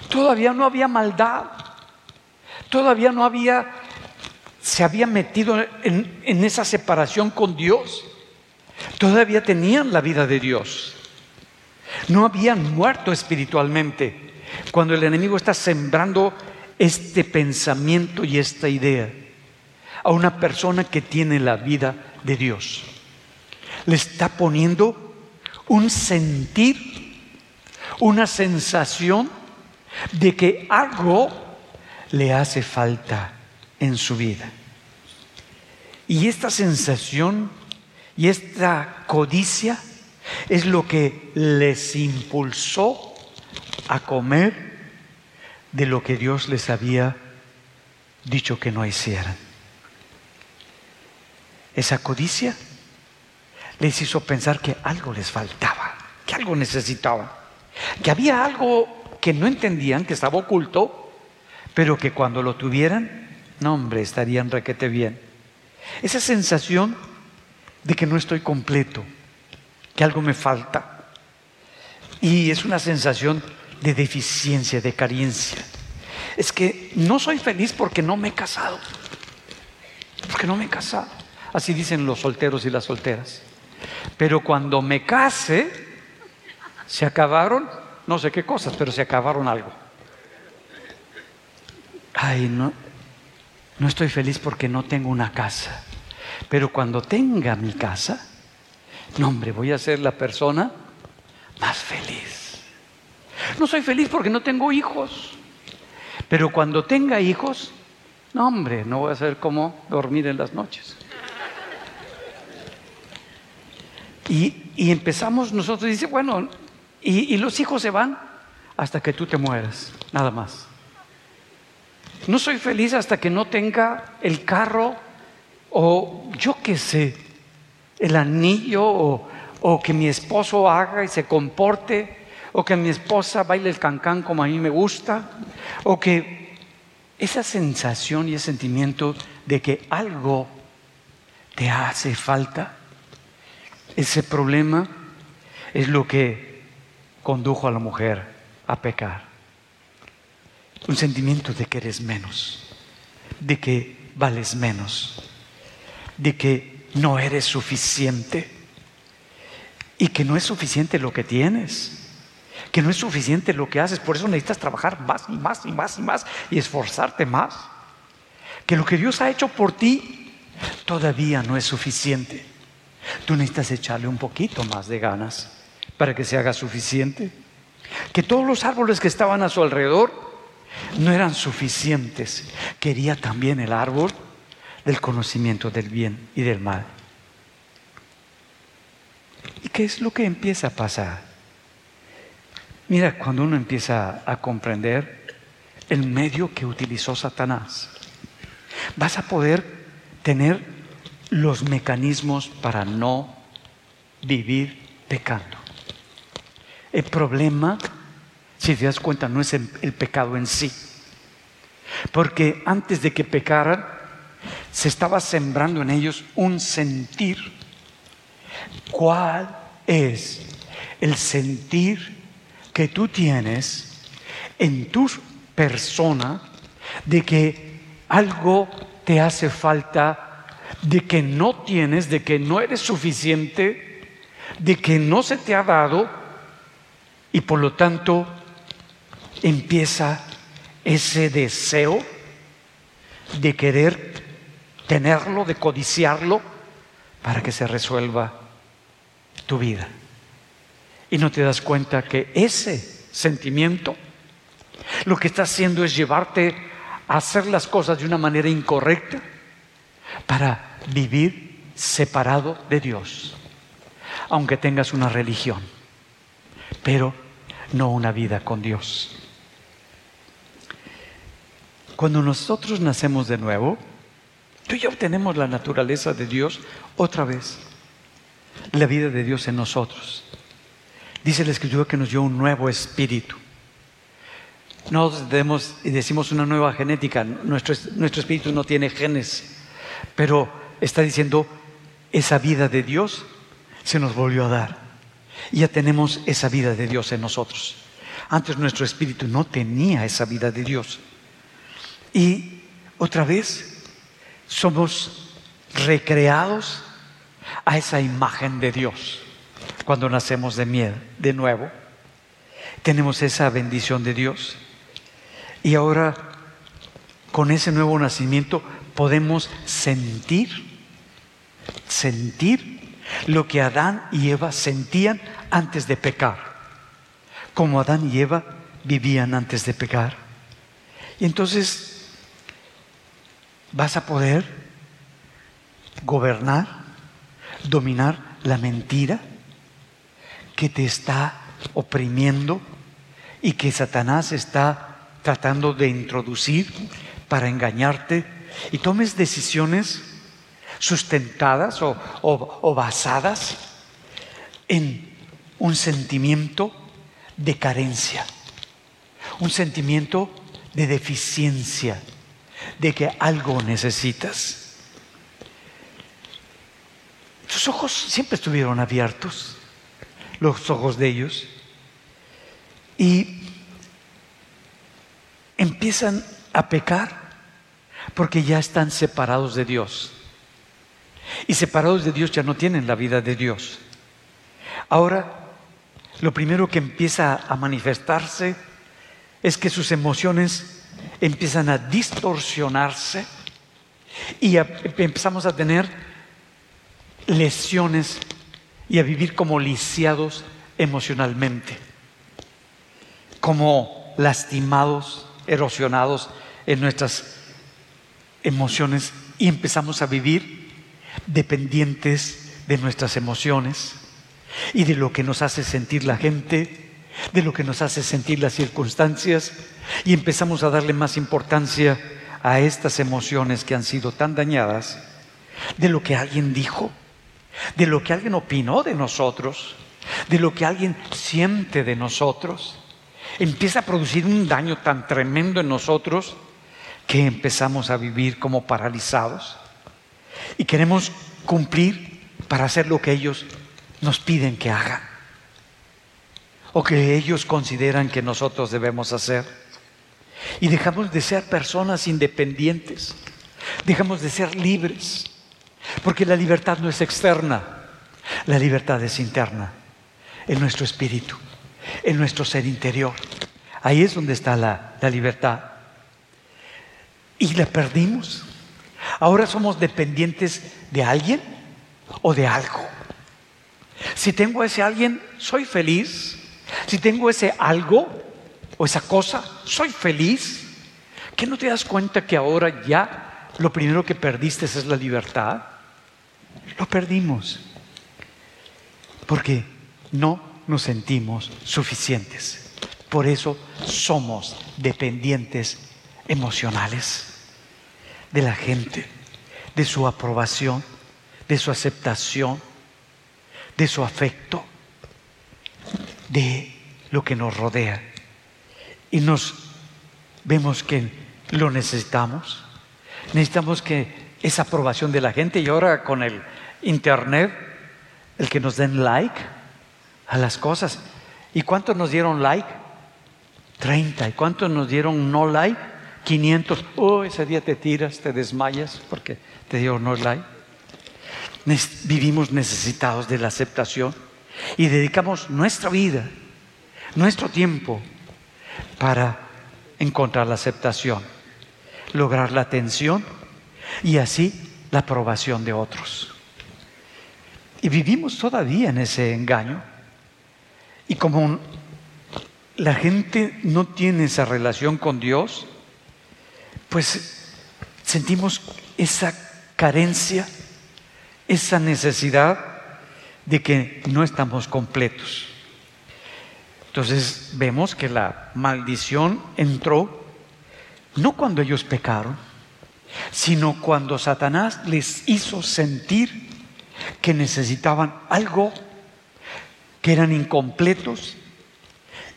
todavía no había maldad todavía no había, se había metido en, en esa separación con Dios. Todavía tenían la vida de Dios. No habían muerto espiritualmente. Cuando el enemigo está sembrando este pensamiento y esta idea a una persona que tiene la vida de Dios. Le está poniendo un sentir, una sensación de que algo le hace falta en su vida. Y esta sensación y esta codicia es lo que les impulsó a comer de lo que Dios les había dicho que no hicieran. Esa codicia les hizo pensar que algo les faltaba, que algo necesitaban, que había algo que no entendían, que estaba oculto, pero que cuando lo tuvieran, no hombre, estarían requete bien. Esa sensación de que no estoy completo, que algo me falta, Y es una sensación de deficiencia, de carencia. Es que no soy feliz porque no me he casado. Porque no me he casado. Así dicen los solteros y las solteras. Pero cuando me case, se acabaron, no sé qué cosas, pero se acabaron algo. Ay, no, no estoy feliz porque no tengo una casa. Pero cuando tenga mi casa, no hombre, voy a ser la persona más feliz. No soy feliz porque no tengo hijos. Pero cuando tenga hijos, no hombre, no voy a saber cómo dormir en las noches. Y, empezamos nosotros, dice, bueno, y, y los hijos se van hasta que tú te mueras, nada más. No soy feliz hasta que no tenga el carro o yo qué sé, el anillo o, que mi esposo haga y se comporte o que mi esposa baile el cancán como a mí me gusta o que esa sensación y ese sentimiento de que algo te hace falta ese problema es lo que condujo a la mujer a pecar. Un sentimiento de que eres menos, de que vales menos, de que no eres suficiente y que no es suficiente lo que tienes, que no es suficiente lo que haces, por eso necesitas trabajar más y más y más y más y esforzarte más. Que lo que Dios ha hecho por ti todavía no es suficiente. Tú necesitas echarle un poquito más de ganas para que se haga suficiente. Que todos los árboles que estaban a su alrededor no eran suficientes. Quería también el árbol del conocimiento del bien y del mal. ¿Y qué es lo que empieza a pasar? Mira, cuando uno empieza a comprender el medio que utilizó Satanás, vas a poder tener los mecanismos para no vivir pecando. El problema, si te das cuenta, no es el, pecado en sí. Porque antes de que pecaran, se estaba sembrando en ellos un sentir. ¿Cuál es el sentir que tú tienes en tu persona de que algo te hace falta de que no tienes, de que no eres suficiente, de que no se te ha dado y por lo tanto empieza ese deseo de querer tenerlo, de codiciarlo para que se resuelva tu vida. Y no te das cuenta que ese sentimiento lo que está haciendo es llevarte a hacer las cosas de una manera incorrecta para vivir separado de Dios, aunque tengas una religión, pero no una vida con Dios. Cuando nosotros nacemos de nuevo, tú ya obtenemos la naturaleza de Dios otra vez, la vida de Dios en nosotros. Dice la Escritura que nos dio un nuevo espíritu. No demos y decimos una nueva genética, nuestro, nuestro espíritu no tiene genes, pero está diciendo, esa vida de Dios se nos volvió a dar. Y ya tenemos esa vida de Dios en nosotros. Antes nuestro espíritu no tenía esa vida de Dios. Y otra vez somos recreados a esa imagen de Dios cuando nacemos de miedo, de nuevo. Tenemos esa bendición de Dios. Y ahora, con ese nuevo nacimiento, podemos sentir sentir lo que Adán y Eva sentían antes de pecar, como Adán y Eva vivían antes de pecar. Y entonces vas a poder gobernar, dominar la mentira que te está oprimiendo y que Satanás está tratando de introducir para engañarte. Y tomes decisiones sustentadas o, basadas en un sentimiento de carencia, un sentimiento de deficiencia, de que algo necesitas. Sus ojos siempre estuvieron abiertos, los ojos de ellos, y empiezan a pecar porque ya están separados de Dios. Y separados de Dios ya no tienen la vida de Dios. Ahora, lo primero que empieza a manifestarse es que sus emociones empiezan a distorsionarse y empezamos a tener lesiones y a vivir como lisiados emocionalmente, como lastimados, erosionados en nuestras emociones y empezamos a vivir dependientes de nuestras emociones y de lo que nos hace sentir la gente, de lo que nos hace sentir las circunstancias y empezamos a darle más importancia a estas emociones que han sido tan dañadas de lo que alguien dijo, de lo que alguien opinó de nosotros, de lo que alguien siente de nosotros. Empieza a producir un daño tan tremendo en nosotros que empezamos a vivir como paralizados y queremos cumplir para hacer lo que ellos nos piden que hagan o que ellos consideran que nosotros debemos hacer. Y dejamos de ser personas independientes, dejamos de ser libres, porque la libertad no es externa, la libertad es interna, en nuestro espíritu, en nuestro ser interior. Ahí es donde está la, la libertad y la perdimos. Ahora somos dependientes de alguien o de algo. Si tengo ese alguien, soy feliz. Si tengo ese algo o esa cosa, soy feliz. ¿Qué no te das cuenta que ahora ya lo primero que perdiste es la libertad? Lo perdimos. Porque no nos sentimos suficientes. Por eso somos dependientes emocionales de la gente, de su aprobación, de su aceptación, de su afecto, de lo que nos rodea. Y nos vemos que lo necesitamos. Necesitamos que esa aprobación de la gente y ahora con el internet, el que nos den like a las cosas. ¿Y cuántos nos dieron like? 30. ¿Y cuántos nos dieron no like? 500, oh, ese día te tiras, te desmayas porque te dio no like. Vivimos necesitados de la aceptación y dedicamos nuestra vida, nuestro tiempo para encontrar la aceptación, lograr la atención y así la aprobación de otros. Y vivimos todavía en ese engaño. Y como la gente no tiene esa relación con Dios, pues sentimos esa carencia, esa necesidad de que no estamos completos. Entonces vemos que la maldición entró no cuando ellos pecaron, sino cuando Satanás les hizo sentir que necesitaban algo, que eran incompletos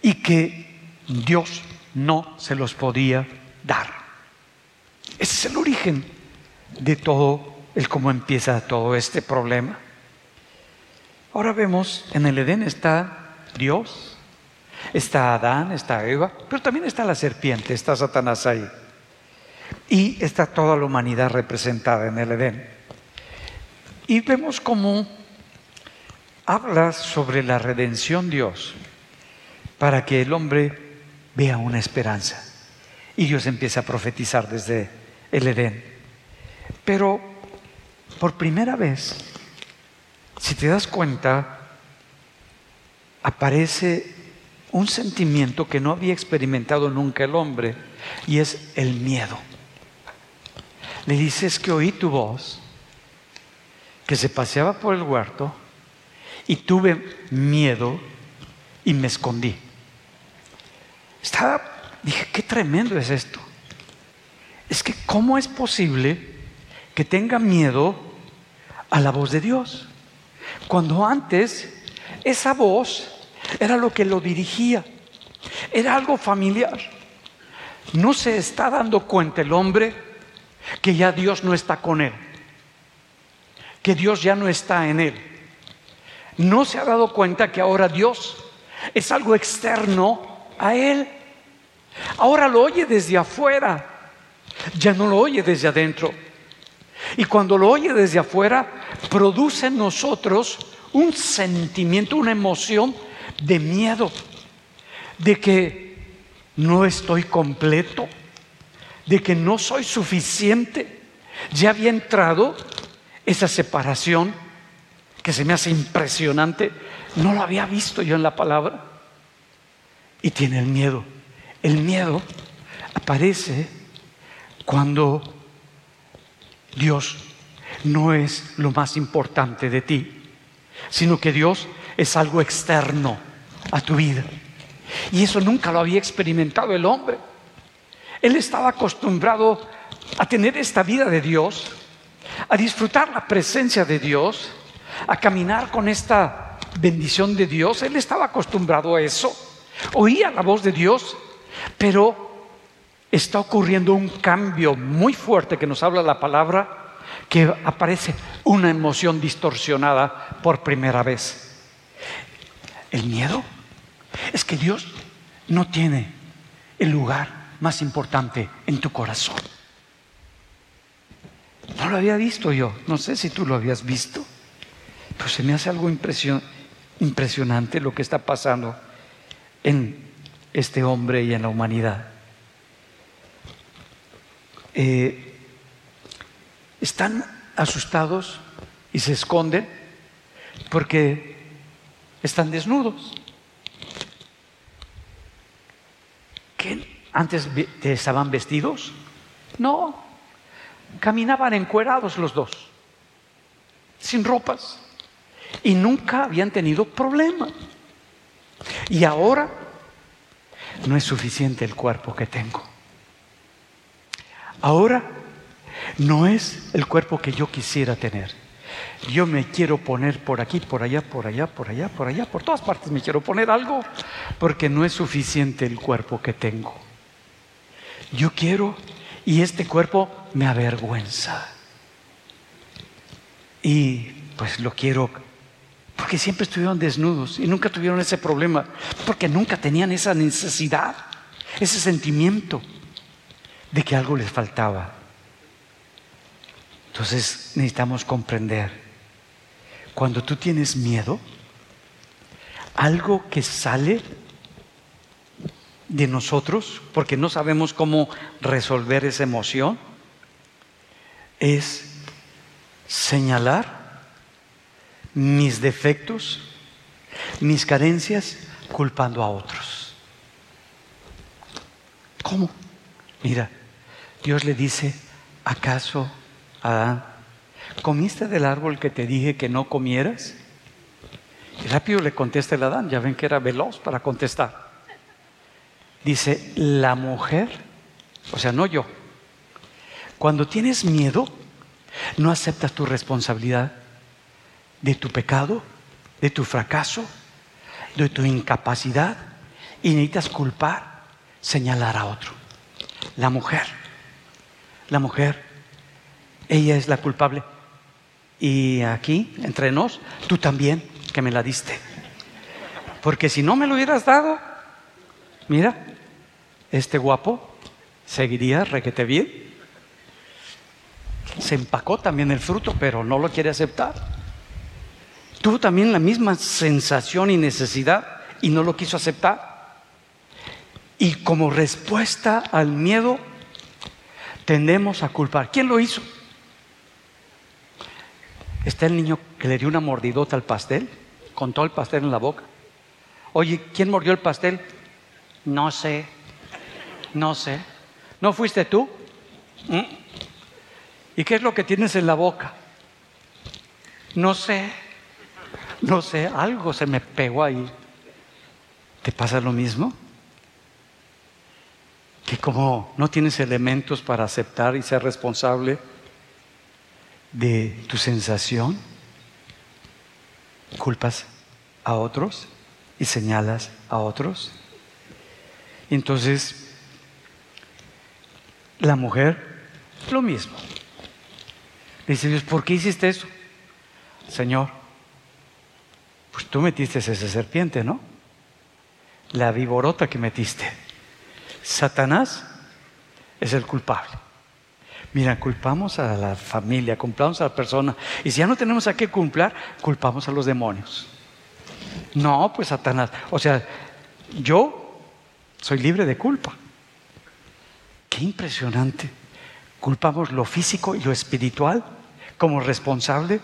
y que Dios no se los podía dar. Ese es el origen de todo el cómo empieza todo este problema. Ahora vemos, en el Edén está Dios, está Adán, está Eva, pero también está la serpiente, está Satanás ahí. Y está toda la humanidad representada en el Edén. Y vemos cómo habla sobre la redención Dios para que el hombre vea una esperanza. Y Dios empieza a profetizar desde el Edén. Pero por primera vez, si te das cuenta, aparece un sentimiento que no había experimentado nunca el hombre y es el miedo. Le dices que oí tu voz, que se paseaba por el huerto y tuve miedo y me escondí. Estaba, dije, qué tremendo es esto es que ¿cómo es posible que tenga miedo a la voz de Dios? Cuando antes esa voz era lo que lo dirigía, era algo familiar. No se está dando cuenta el hombre que ya Dios no está con él, que Dios ya no está en él. No se ha dado cuenta que ahora Dios es algo externo a Él. Ahora lo oye desde afuera, ya no lo oye desde adentro. Y cuando lo oye desde afuera, produce en nosotros un sentimiento, una emoción de miedo, de que no estoy completo, de que no soy suficiente. Ya había entrado esa separación que se me hace impresionante. No lo había visto yo en la palabra. Y tiene el miedo. El miedo aparece cuando Dios no es lo más importante de ti, sino que Dios es algo externo a tu vida. Y eso nunca lo había experimentado el hombre. Él estaba acostumbrado a tener esta vida de Dios, a disfrutar la presencia de Dios, a caminar con esta bendición de Dios. Él estaba acostumbrado a eso. Oía la voz de Dios, pero está ocurriendo un cambio muy fuerte que nos habla la palabra, que aparece una emoción distorsionada por primera vez. El miedo es que Dios no tiene el lugar más importante en tu corazón. No lo había visto yo, no sé si tú lo habías visto, pero se me hace algo impresionante lo que está pasando en este hombre y en la humanidad. Eh, están asustados y se esconden porque están desnudos. ¿Qué? ¿Antes estaban vestidos? No, caminaban encuerados los dos, sin ropas, y nunca habían tenido problema. Y ahora no es suficiente el cuerpo que tengo. Ahora no es el cuerpo que yo quisiera tener. Yo me quiero poner por aquí, por allá, por allá, por allá, por allá, por todas partes me quiero poner algo porque no es suficiente el cuerpo que tengo. Yo quiero y este cuerpo me avergüenza. Y pues lo quiero porque siempre estuvieron desnudos y nunca tuvieron ese problema, porque nunca tenían esa necesidad, ese sentimiento de que algo les faltaba. Entonces necesitamos comprender, cuando tú tienes miedo, algo que sale de nosotros, porque no sabemos cómo resolver esa emoción, es señalar mis defectos, mis carencias, culpando a otros. ¿Cómo? Mira, Dios le dice, ¿acaso, Adán, comiste del árbol que te dije que no comieras? Y rápido le contesta el Adán, ya ven que era veloz para contestar. Dice, la mujer, o sea, no yo, cuando tienes miedo, no aceptas tu responsabilidad de tu pecado, de tu fracaso, de tu incapacidad y necesitas culpar, señalar a otro. La mujer, la mujer, ella es la culpable. Y aquí, entre nos, tú también, que me la diste. Porque si no me lo hubieras dado, mira, este guapo seguiría requete bien. Se empacó también el fruto, pero no lo quiere aceptar tuvo también la misma sensación y necesidad y no lo quiso aceptar. Y como respuesta al miedo, tendemos a culpar. ¿Quién lo hizo? Está el niño que le dio una mordidota al pastel, con todo el pastel en la boca. Oye, ¿quién mordió el pastel? No sé, no sé. ¿No fuiste tú? ¿Mm? ¿Y qué es lo que tienes en la boca? No sé no sé, algo se me pegó ahí. ¿Te pasa lo mismo? Que como no tienes elementos para aceptar y ser responsable de tu sensación, culpas a otros y señalas a otros. Entonces, la mujer, lo mismo. Dice Dios, ¿por qué hiciste eso? Señor, pues tú metiste esa serpiente, ¿no? la viborota que metiste. Satanás es el culpable. Mira, culpamos a la familia, culpamos a la persona. Y si ya no tenemos a qué culpar, culpamos a los demonios. No, pues Satanás. O sea, yo soy libre de culpa. Qué impresionante. Culpamos lo físico y lo espiritual como responsable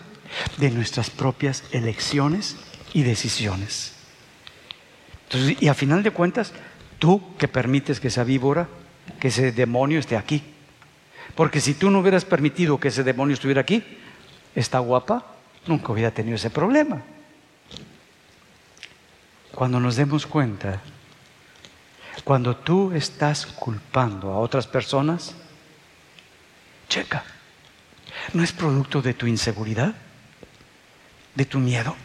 de nuestras propias elecciones y decisiones. y a final de cuentas, tú que permites que esa víbora, que ese demonio esté aquí. Porque si tú no hubieras permitido que ese demonio estuviera aquí, esta guapa nunca hubiera tenido ese problema. Cuando nos demos cuenta, cuando tú estás culpando a otras personas, checa, ¿no es producto de tu inseguridad? ¿De tu miedo?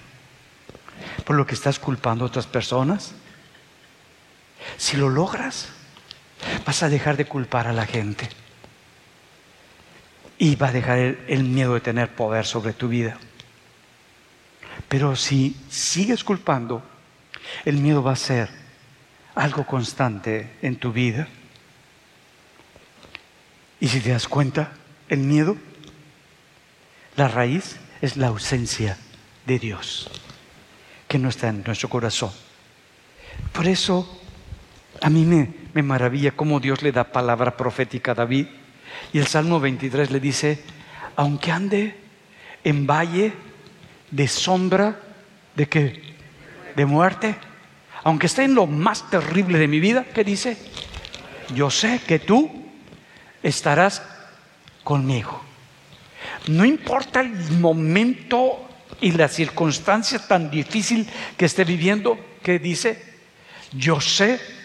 ¿Por lo que estás culpando a otras personas? Si lo logras, vas a dejar de culpar a la gente. Y va a dejar el, miedo de tener poder sobre tu vida. Pero si sigues culpando, el miedo va a ser algo constante en tu vida. Y si te das cuenta, el miedo, la raíz es la ausencia de Dios, que no está en nuestro corazón. Por eso a mí me, maravilla cómo Dios le da palabra profética a David. Y el Salmo 23 le dice, aunque ande en valle de sombra, ¿de qué? De muerte. Aunque esté en lo más terrible de mi vida, ¿qué dice? Yo sé que tú estarás conmigo. No importa el momento y la circunstancia tan difícil que esté viviendo, ¿qué dice? Yo sé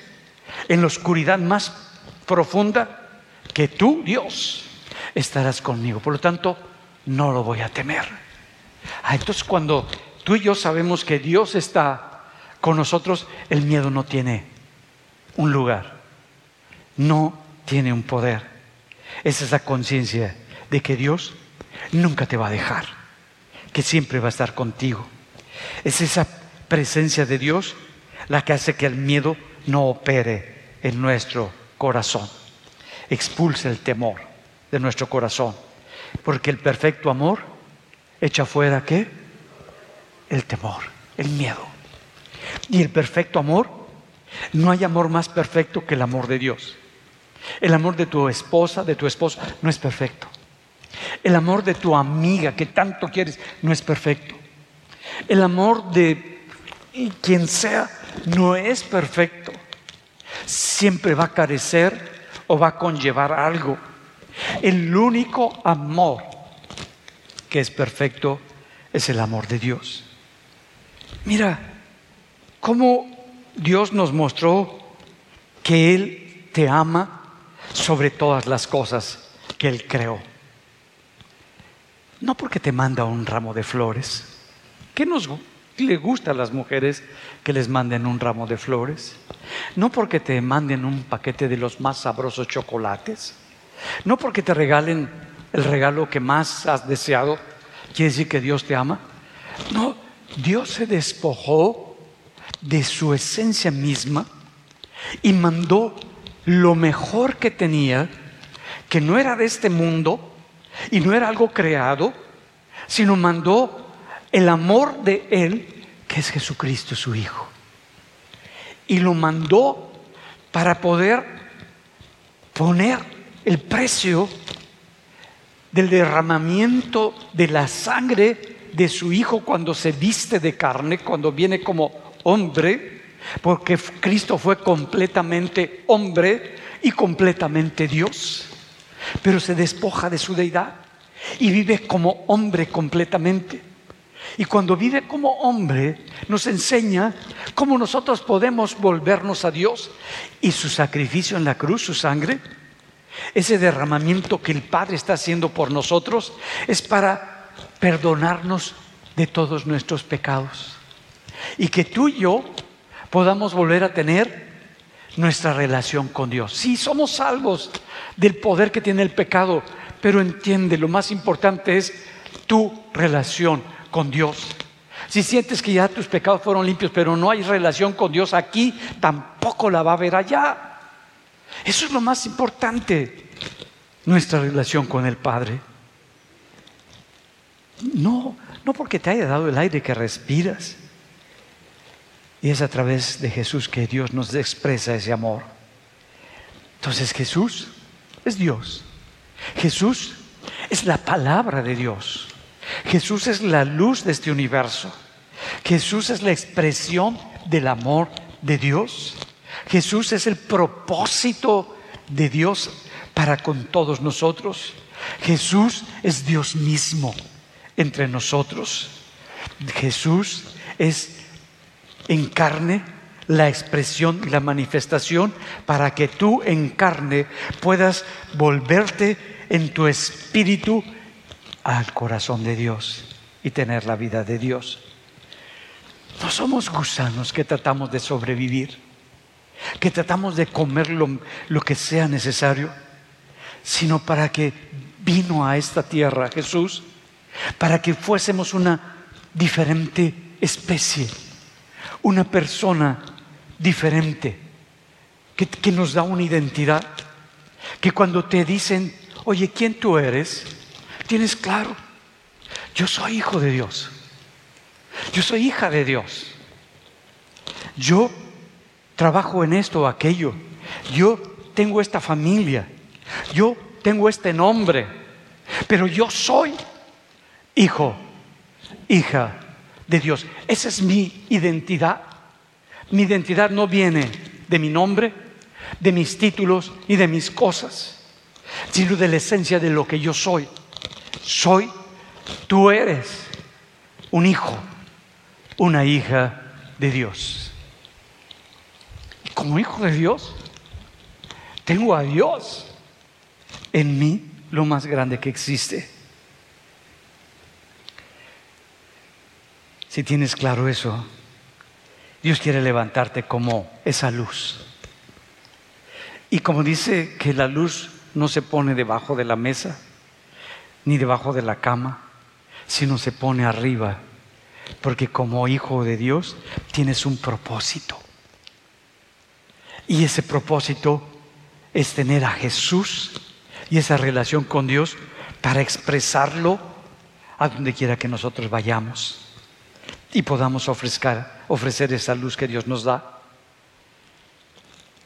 en la oscuridad más profunda, que tú, Dios, estarás conmigo. Por lo tanto, no lo voy a temer. Ah, entonces cuando tú y yo sabemos que Dios está con nosotros, el miedo no tiene un lugar, no tiene un poder. Esa es la conciencia de que Dios nunca te va a dejar, que siempre va a estar contigo. Es esa presencia de Dios la que hace que el miedo no opere en nuestro corazón. Expulse el temor de nuestro corazón. Porque el perfecto amor echa fuera qué? El temor, el miedo. Y el perfecto amor, no hay amor más perfecto que el amor de Dios. El amor de tu esposa, de tu esposo, no es perfecto. El amor de tu amiga que tanto quieres, no es perfecto. El amor de quien sea, no es perfecto. Siempre va a carecer o va a conllevar algo. El único amor que es perfecto es el amor de Dios. Mira, cómo Dios nos mostró que Él te ama sobre todas las cosas que Él creó. No porque te manda un ramo de flores. ¿Qué nos le gusta a las mujeres que les manden un ramo de flores. No porque te manden un paquete de los más sabrosos chocolates. No porque te regalen el regalo que más has deseado. Quiere decir que Dios te ama. No, Dios se despojó de su esencia misma y mandó lo mejor que tenía, que no era de este mundo y no era algo creado, sino mandó el amor de Él, que es Jesucristo su Hijo. Y lo mandó para poder poner el precio del derramamiento de la sangre de su Hijo cuando se viste de carne, cuando viene como hombre, porque Cristo fue completamente hombre y completamente Dios, pero se despoja de su deidad y vive como hombre completamente. Y cuando vive como hombre, nos enseña cómo nosotros podemos volvernos a Dios y su sacrificio en la cruz, su sangre, ese derramamiento que el Padre está haciendo por nosotros, es para perdonarnos de todos nuestros pecados. Y que tú y yo podamos volver a tener nuestra relación con Dios. Sí, somos salvos del poder que tiene el pecado, pero entiende, lo más importante es tu relación con Dios. Si sientes que ya tus pecados fueron limpios, pero no hay relación con Dios aquí, tampoco la va a haber allá. Eso es lo más importante, nuestra relación con el Padre. No, no porque te haya dado el aire que respiras. Y es a través de Jesús que Dios nos expresa ese amor. Entonces Jesús es Dios. Jesús es la palabra de Dios. Jesús es la luz de este universo. Jesús es la expresión del amor de Dios. Jesús es el propósito de Dios para con todos nosotros. Jesús es Dios mismo entre nosotros. Jesús es en carne la expresión y la manifestación para que tú en carne puedas volverte en tu espíritu al corazón de Dios y tener la vida de Dios. No somos gusanos que tratamos de sobrevivir, que tratamos de comer lo, lo que sea necesario, sino para que vino a esta tierra Jesús, para que fuésemos una diferente especie, una persona diferente, que, que nos da una identidad, que cuando te dicen, oye, ¿quién tú eres? Tienes claro, yo soy hijo de Dios. Yo soy hija de Dios. Yo trabajo en esto o aquello. Yo tengo esta familia. Yo tengo este nombre. Pero yo soy hijo, hija de Dios. Esa es mi identidad. Mi identidad no viene de mi nombre, de mis títulos y de mis cosas, sino de la esencia de lo que yo soy. Soy, tú eres un hijo una hija de Dios. Como hijo de Dios, tengo a Dios en mí lo más grande que existe. Si tienes claro eso, Dios quiere levantarte como esa luz. Y como dice que la luz no se pone debajo de la mesa, ni debajo de la cama, sino se pone arriba porque como hijo de Dios tienes un propósito. Y ese propósito es tener a Jesús y esa relación con Dios para expresarlo a donde quiera que nosotros vayamos y podamos ofrecer, esa luz que Dios nos da.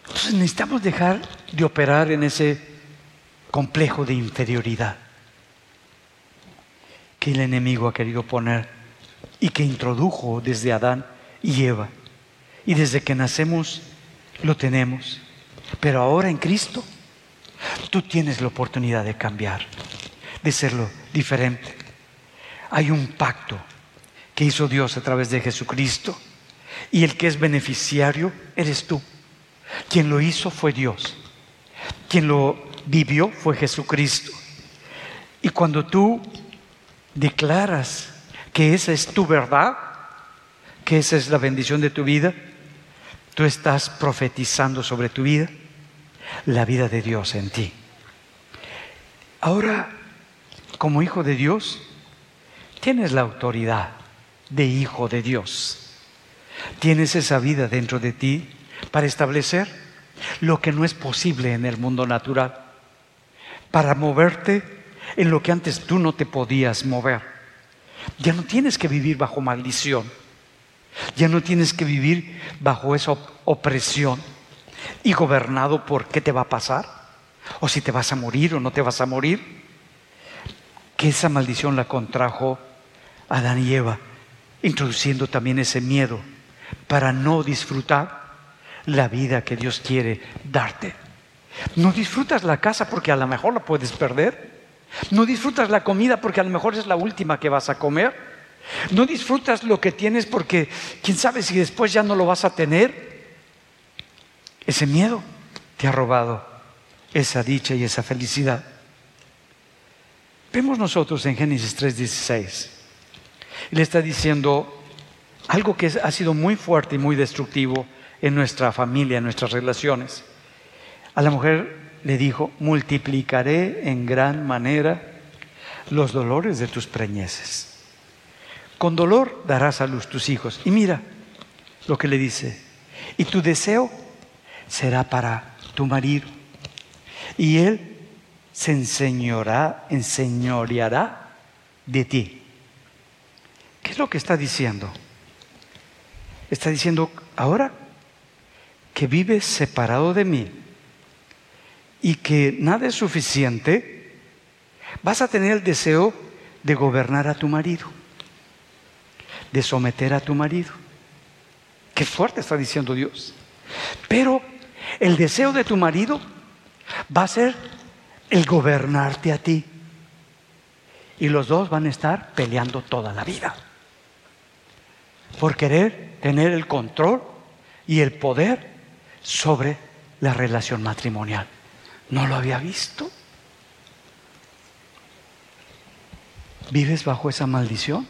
Entonces necesitamos dejar de operar en ese complejo de inferioridad el enemigo ha querido poner y que introdujo desde Adán y Eva. Y desde que nacemos lo tenemos. Pero ahora en Cristo tú tienes la oportunidad de cambiar, de serlo diferente. Hay un pacto que hizo Dios a través de Jesucristo y el que es beneficiario eres tú. Quien lo hizo fue Dios. Quien lo vivió fue Jesucristo. Y cuando tú declaras que esa es tu verdad, que esa es la bendición de tu vida, tú estás profetizando sobre tu vida la vida de Dios en ti. Ahora, como hijo de Dios, tienes la autoridad de hijo de Dios. Tienes esa vida dentro de ti para establecer lo que no es posible en el mundo natural, para moverte en lo que antes tú no te podías mover ya no tienes que vivir bajo maldición. Ya no tienes que vivir bajo esa opresión y gobernado por qué te va a pasar, o si te vas a morir o no te vas a morir. Que esa maldición la contrajo Adán y Eva, introduciendo también ese miedo para no disfrutar la vida que Dios quiere darte. No disfrutas la casa porque a lo mejor la puedes perder. No disfrutas la comida porque a lo mejor es la última que vas a comer. No disfrutas lo que tienes porque quién sabe si después ya no lo vas a tener. Ese miedo te ha robado esa dicha y esa felicidad. Vemos nosotros en Génesis 3:16. Le está diciendo algo que ha sido muy fuerte y muy destructivo en nuestra familia, en nuestras relaciones. A la mujer le dijo, multiplicaré en gran manera los dolores de tus preñeces. con dolor darás a luz tus hijos. Y mira lo que le dice. Y tu deseo será para tu marido. Y él se enseñará, enseñoreará de ti. ¿Qué es lo que está diciendo? Está diciendo, ahora que vives separado de mí y que nada es suficiente, vas a tener el deseo de gobernar a tu marido de someter a tu marido. Qué fuerte está diciendo Dios. Pero el deseo de tu marido va a ser el gobernarte a ti. Y los dos van a estar peleando toda la vida. Por querer tener el control y el poder sobre la relación matrimonial. ¿No lo había visto? ¿Vives bajo esa maldición?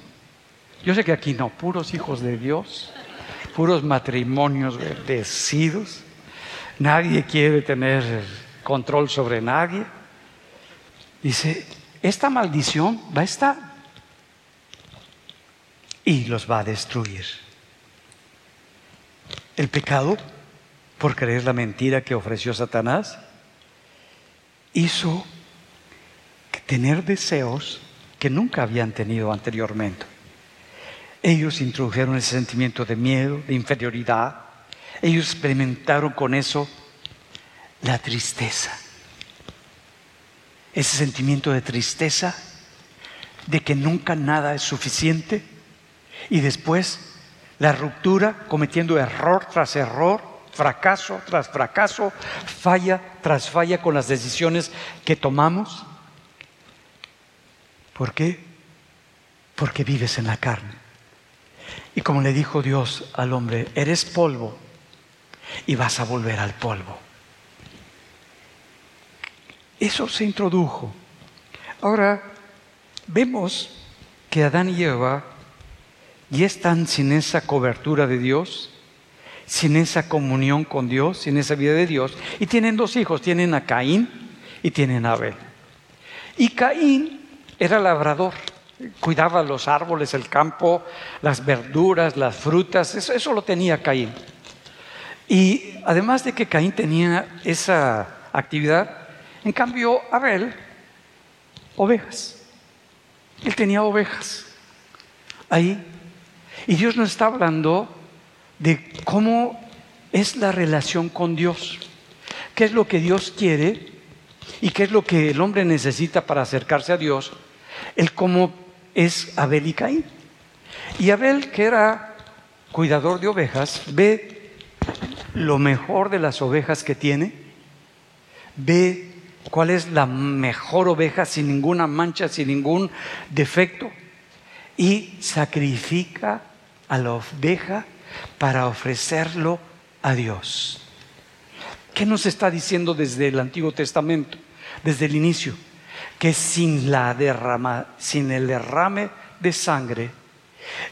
Yo sé que aquí no, puros hijos de Dios, puros matrimonios bendecidos. Nadie quiere tener control sobre nadie. Dice, esta maldición va a estar y los va a destruir. El pecado, por creer la mentira que ofreció Satanás, hizo tener deseos que nunca habían tenido anteriormente. Ellos introdujeron ese sentimiento de miedo, de inferioridad. Ellos experimentaron con eso la tristeza. Ese sentimiento de tristeza, de que nunca nada es suficiente. Y después la ruptura, cometiendo error tras error, fracaso tras fracaso, falla tras falla con las decisiones que tomamos. ¿Por qué? Porque vives en la carne. Y como le dijo Dios al hombre, eres polvo y vas a volver al polvo. Eso se introdujo. Ahora vemos que Adán y Eva ya están sin esa cobertura de Dios, sin esa comunión con Dios, sin esa vida de Dios, y tienen dos hijos, tienen a Caín y tienen a Abel. Y Caín era labrador cuidaba los árboles, el campo, las verduras, las frutas, eso, eso lo tenía Caín. Y además de que Caín tenía esa actividad, en cambio Abel, ovejas. Él tenía ovejas ahí. Y Dios nos está hablando de cómo es la relación con Dios, qué es lo que Dios quiere y qué es lo que el hombre necesita para acercarse a Dios, el cómo es Abel y Caín. Y Abel, que era cuidador de ovejas, ve lo mejor de las ovejas que tiene, ve cuál es la mejor oveja sin ninguna mancha, sin ningún defecto, y sacrifica a la oveja para ofrecerlo a Dios. ¿Qué nos está diciendo desde el Antiguo Testamento, desde el inicio? que sin, la derrama, sin el derrame de sangre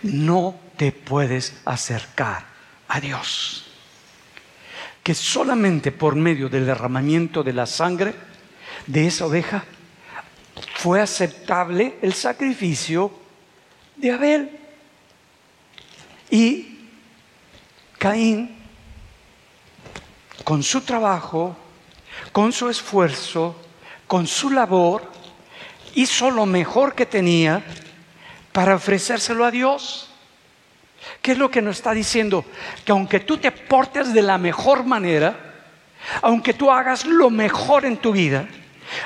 no te puedes acercar a Dios. Que solamente por medio del derramamiento de la sangre de esa oveja fue aceptable el sacrificio de Abel. Y Caín, con su trabajo, con su esfuerzo, con su labor, hizo lo mejor que tenía para ofrecérselo a Dios. ¿Qué es lo que nos está diciendo? Que aunque tú te portes de la mejor manera, aunque tú hagas lo mejor en tu vida,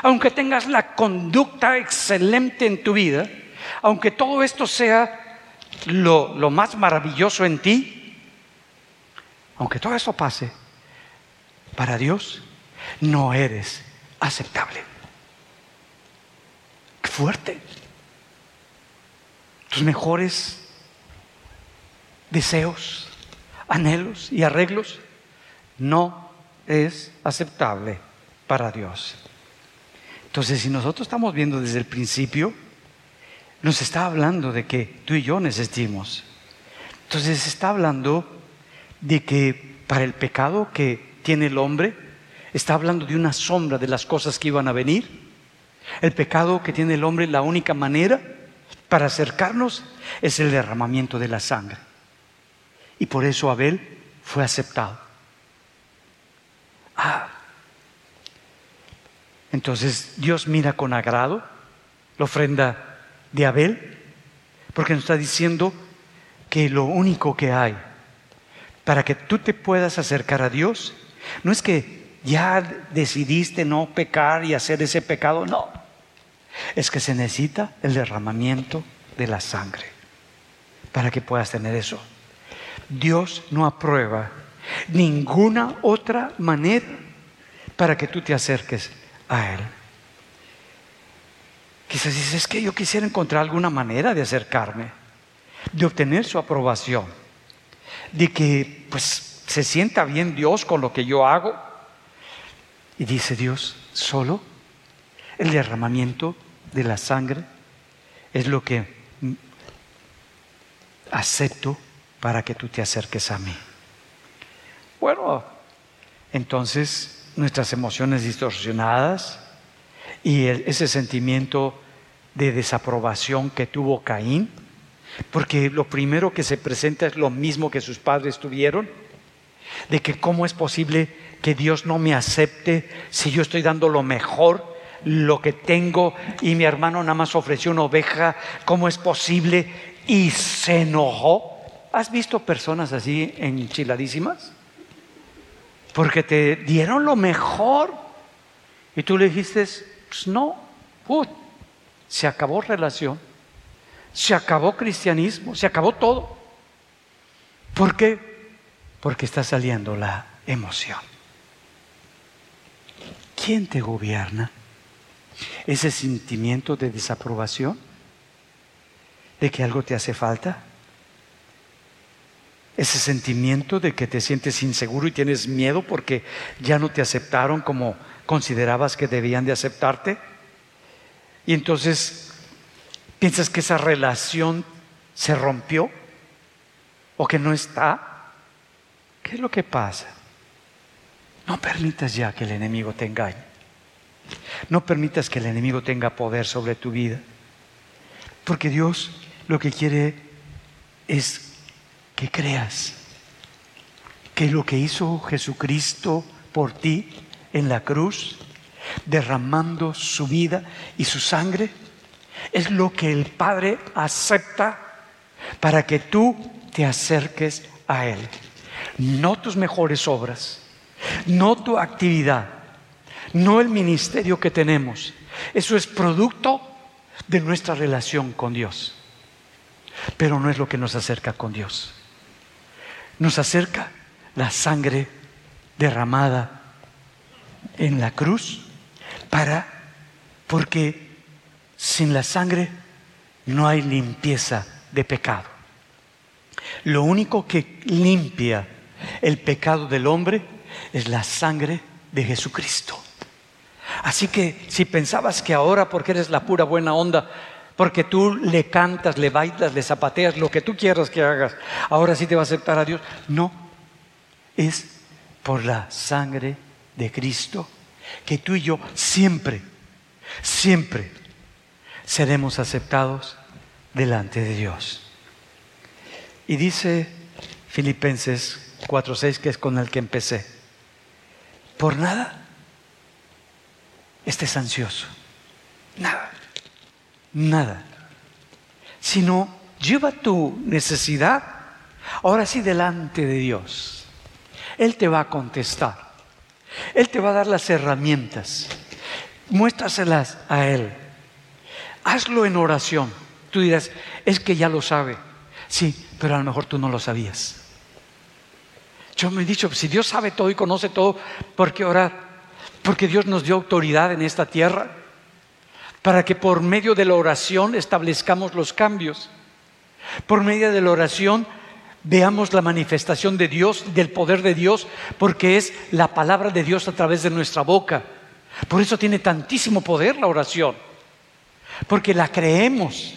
aunque tengas la conducta excelente en tu vida, aunque todo esto sea lo, lo más maravilloso en ti, aunque todo eso pase, para Dios no eres aceptable fuerte. Tus mejores deseos, anhelos y arreglos no es aceptable para Dios. Entonces, si nosotros estamos viendo desde el principio, nos está hablando de que tú y yo necesitamos. Entonces, está hablando de que para el pecado que tiene el hombre, está hablando de una sombra de las cosas que iban a venir el pecado que tiene el hombre, la única manera para acercarnos es el derramamiento de la sangre. Y por eso Abel fue aceptado. Ah. Entonces Dios mira con agrado la ofrenda de Abel, porque nos está diciendo que lo único que hay para que tú te puedas acercar a Dios no es que ya decidiste no pecar y hacer ese pecado, no. Es que se necesita el derramamiento de la sangre para que puedas tener eso. Dios no aprueba ninguna otra manera para que tú te acerques a Él. Quizás dices, es que yo quisiera encontrar alguna manera de acercarme, de obtener su aprobación, de que pues se sienta bien Dios con lo que yo hago. Y dice Dios, solo el derramamiento de la sangre es lo que acepto para que tú te acerques a mí. Bueno, entonces nuestras emociones distorsionadas y ese sentimiento de desaprobación que tuvo Caín, porque lo primero que se presenta es lo mismo que sus padres tuvieron, de que cómo es posible que Dios no me acepte si yo estoy dando lo mejor, lo que tengo, y mi hermano nada más ofreció una oveja, ¿cómo es posible? Y se enojó. ¿Has visto personas así enchiladísimas? Porque te dieron lo mejor y tú le dijiste, pues no, se acabó relación, se acabó cristianismo, se acabó todo. ¿Por qué? Porque está saliendo la emoción. ¿Quién te gobierna? ¿Ese sentimiento de desaprobación? ¿De que algo te hace falta? ese sentimiento de que te sientes inseguro y tienes miedo porque ya no te aceptaron como considerabas que debían de aceptarte. Y entonces piensas que esa relación se rompió o que no está. ¿Qué es lo que pasa? No permitas ya que el enemigo te engañe. No permitas que el enemigo tenga poder sobre tu vida. Porque Dios lo que quiere es que creas que lo que hizo Jesucristo por ti en la cruz, derramando su vida y su sangre, es lo que el Padre acepta para que tú te acerques a Él. No tus mejores obras, no tu actividad, no el ministerio que tenemos. Eso es producto de nuestra relación con Dios. Pero no es lo que nos acerca con Dios nos acerca la sangre derramada en la cruz para porque sin la sangre no hay limpieza de pecado. Lo único que limpia el pecado del hombre es la sangre de Jesucristo. Así que si pensabas que ahora porque eres la pura buena onda porque tú le cantas, le bailas, le zapateas, lo que tú quieras que hagas, ahora sí te va a aceptar a Dios. No, es por la sangre de Cristo que tú y yo siempre, siempre seremos aceptados delante de Dios. Y dice Filipenses 4:6, que es con el que empecé, por nada estés ansioso, nada nada, sino lleva tu necesidad ahora sí delante de Dios. Él te va a contestar. Él te va a dar las herramientas. Muéstraselas a Él. Hazlo en oración. Tú dirás, es que ya lo sabe. Sí, pero a lo mejor tú no lo sabías. Yo me he dicho, si Dios sabe todo y conoce todo, ¿por qué orar? Porque Dios nos dio autoridad en esta tierra para que por medio de la oración establezcamos los cambios. Por medio de la oración veamos la manifestación de Dios, del poder de Dios, porque es la palabra de Dios a través de nuestra boca. Por eso tiene tantísimo poder la oración, porque la creemos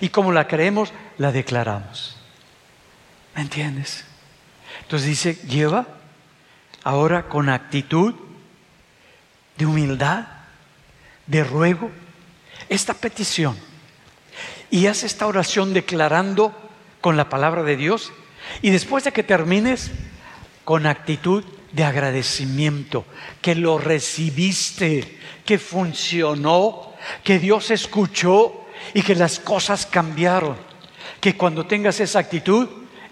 y como la creemos, la declaramos. ¿Me entiendes? Entonces dice, lleva ahora con actitud de humildad, de ruego, esta petición y haz esta oración declarando con la palabra de Dios y después de que termines con actitud de agradecimiento, que lo recibiste, que funcionó, que Dios escuchó y que las cosas cambiaron. Que cuando tengas esa actitud,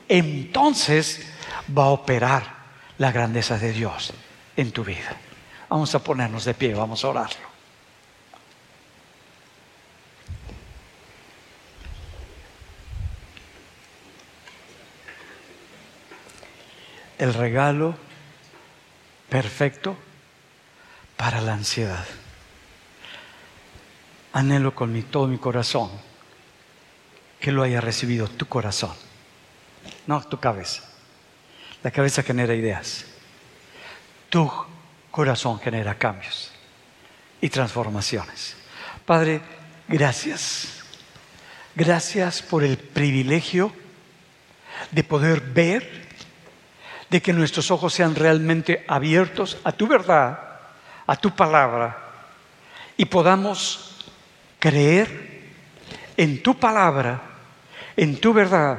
entonces va a operar la grandeza de Dios en tu vida. Vamos a ponernos de pie, vamos a orarlo. El regalo perfecto para la ansiedad. Anhelo con mi, todo mi corazón que lo haya recibido tu corazón, no tu cabeza. La cabeza genera ideas. Tu corazón genera cambios y transformaciones. Padre, gracias. Gracias por el privilegio de poder ver, de que nuestros ojos sean realmente abiertos a tu verdad, a tu palabra, y podamos creer en tu palabra, en tu verdad,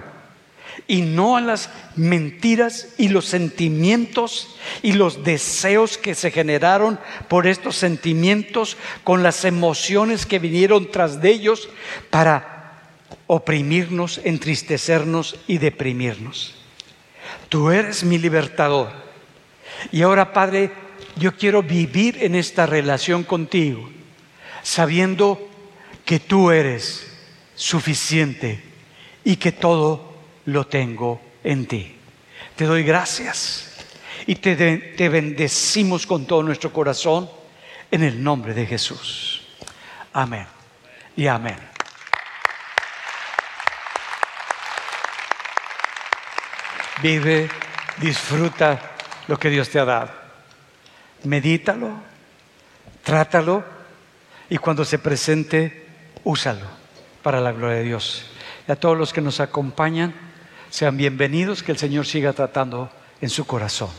y no a las mentiras y los sentimientos y los deseos que se generaron por estos sentimientos con las emociones que vinieron tras de ellos para oprimirnos, entristecernos y deprimirnos. Tú eres mi libertador. Y ahora, Padre, yo quiero vivir en esta relación contigo, sabiendo que tú eres suficiente y que todo lo tengo en ti. Te doy gracias y te, te, bendecimos con todo nuestro corazón en el nombre de Jesús. Amén y amén. Vive, disfruta lo que Dios te ha dado. Medítalo, trátalo y cuando se presente, úsalo para la gloria de Dios. Y a todos los que nos acompañan, sean bienvenidos, que el Señor siga tratando en su corazón.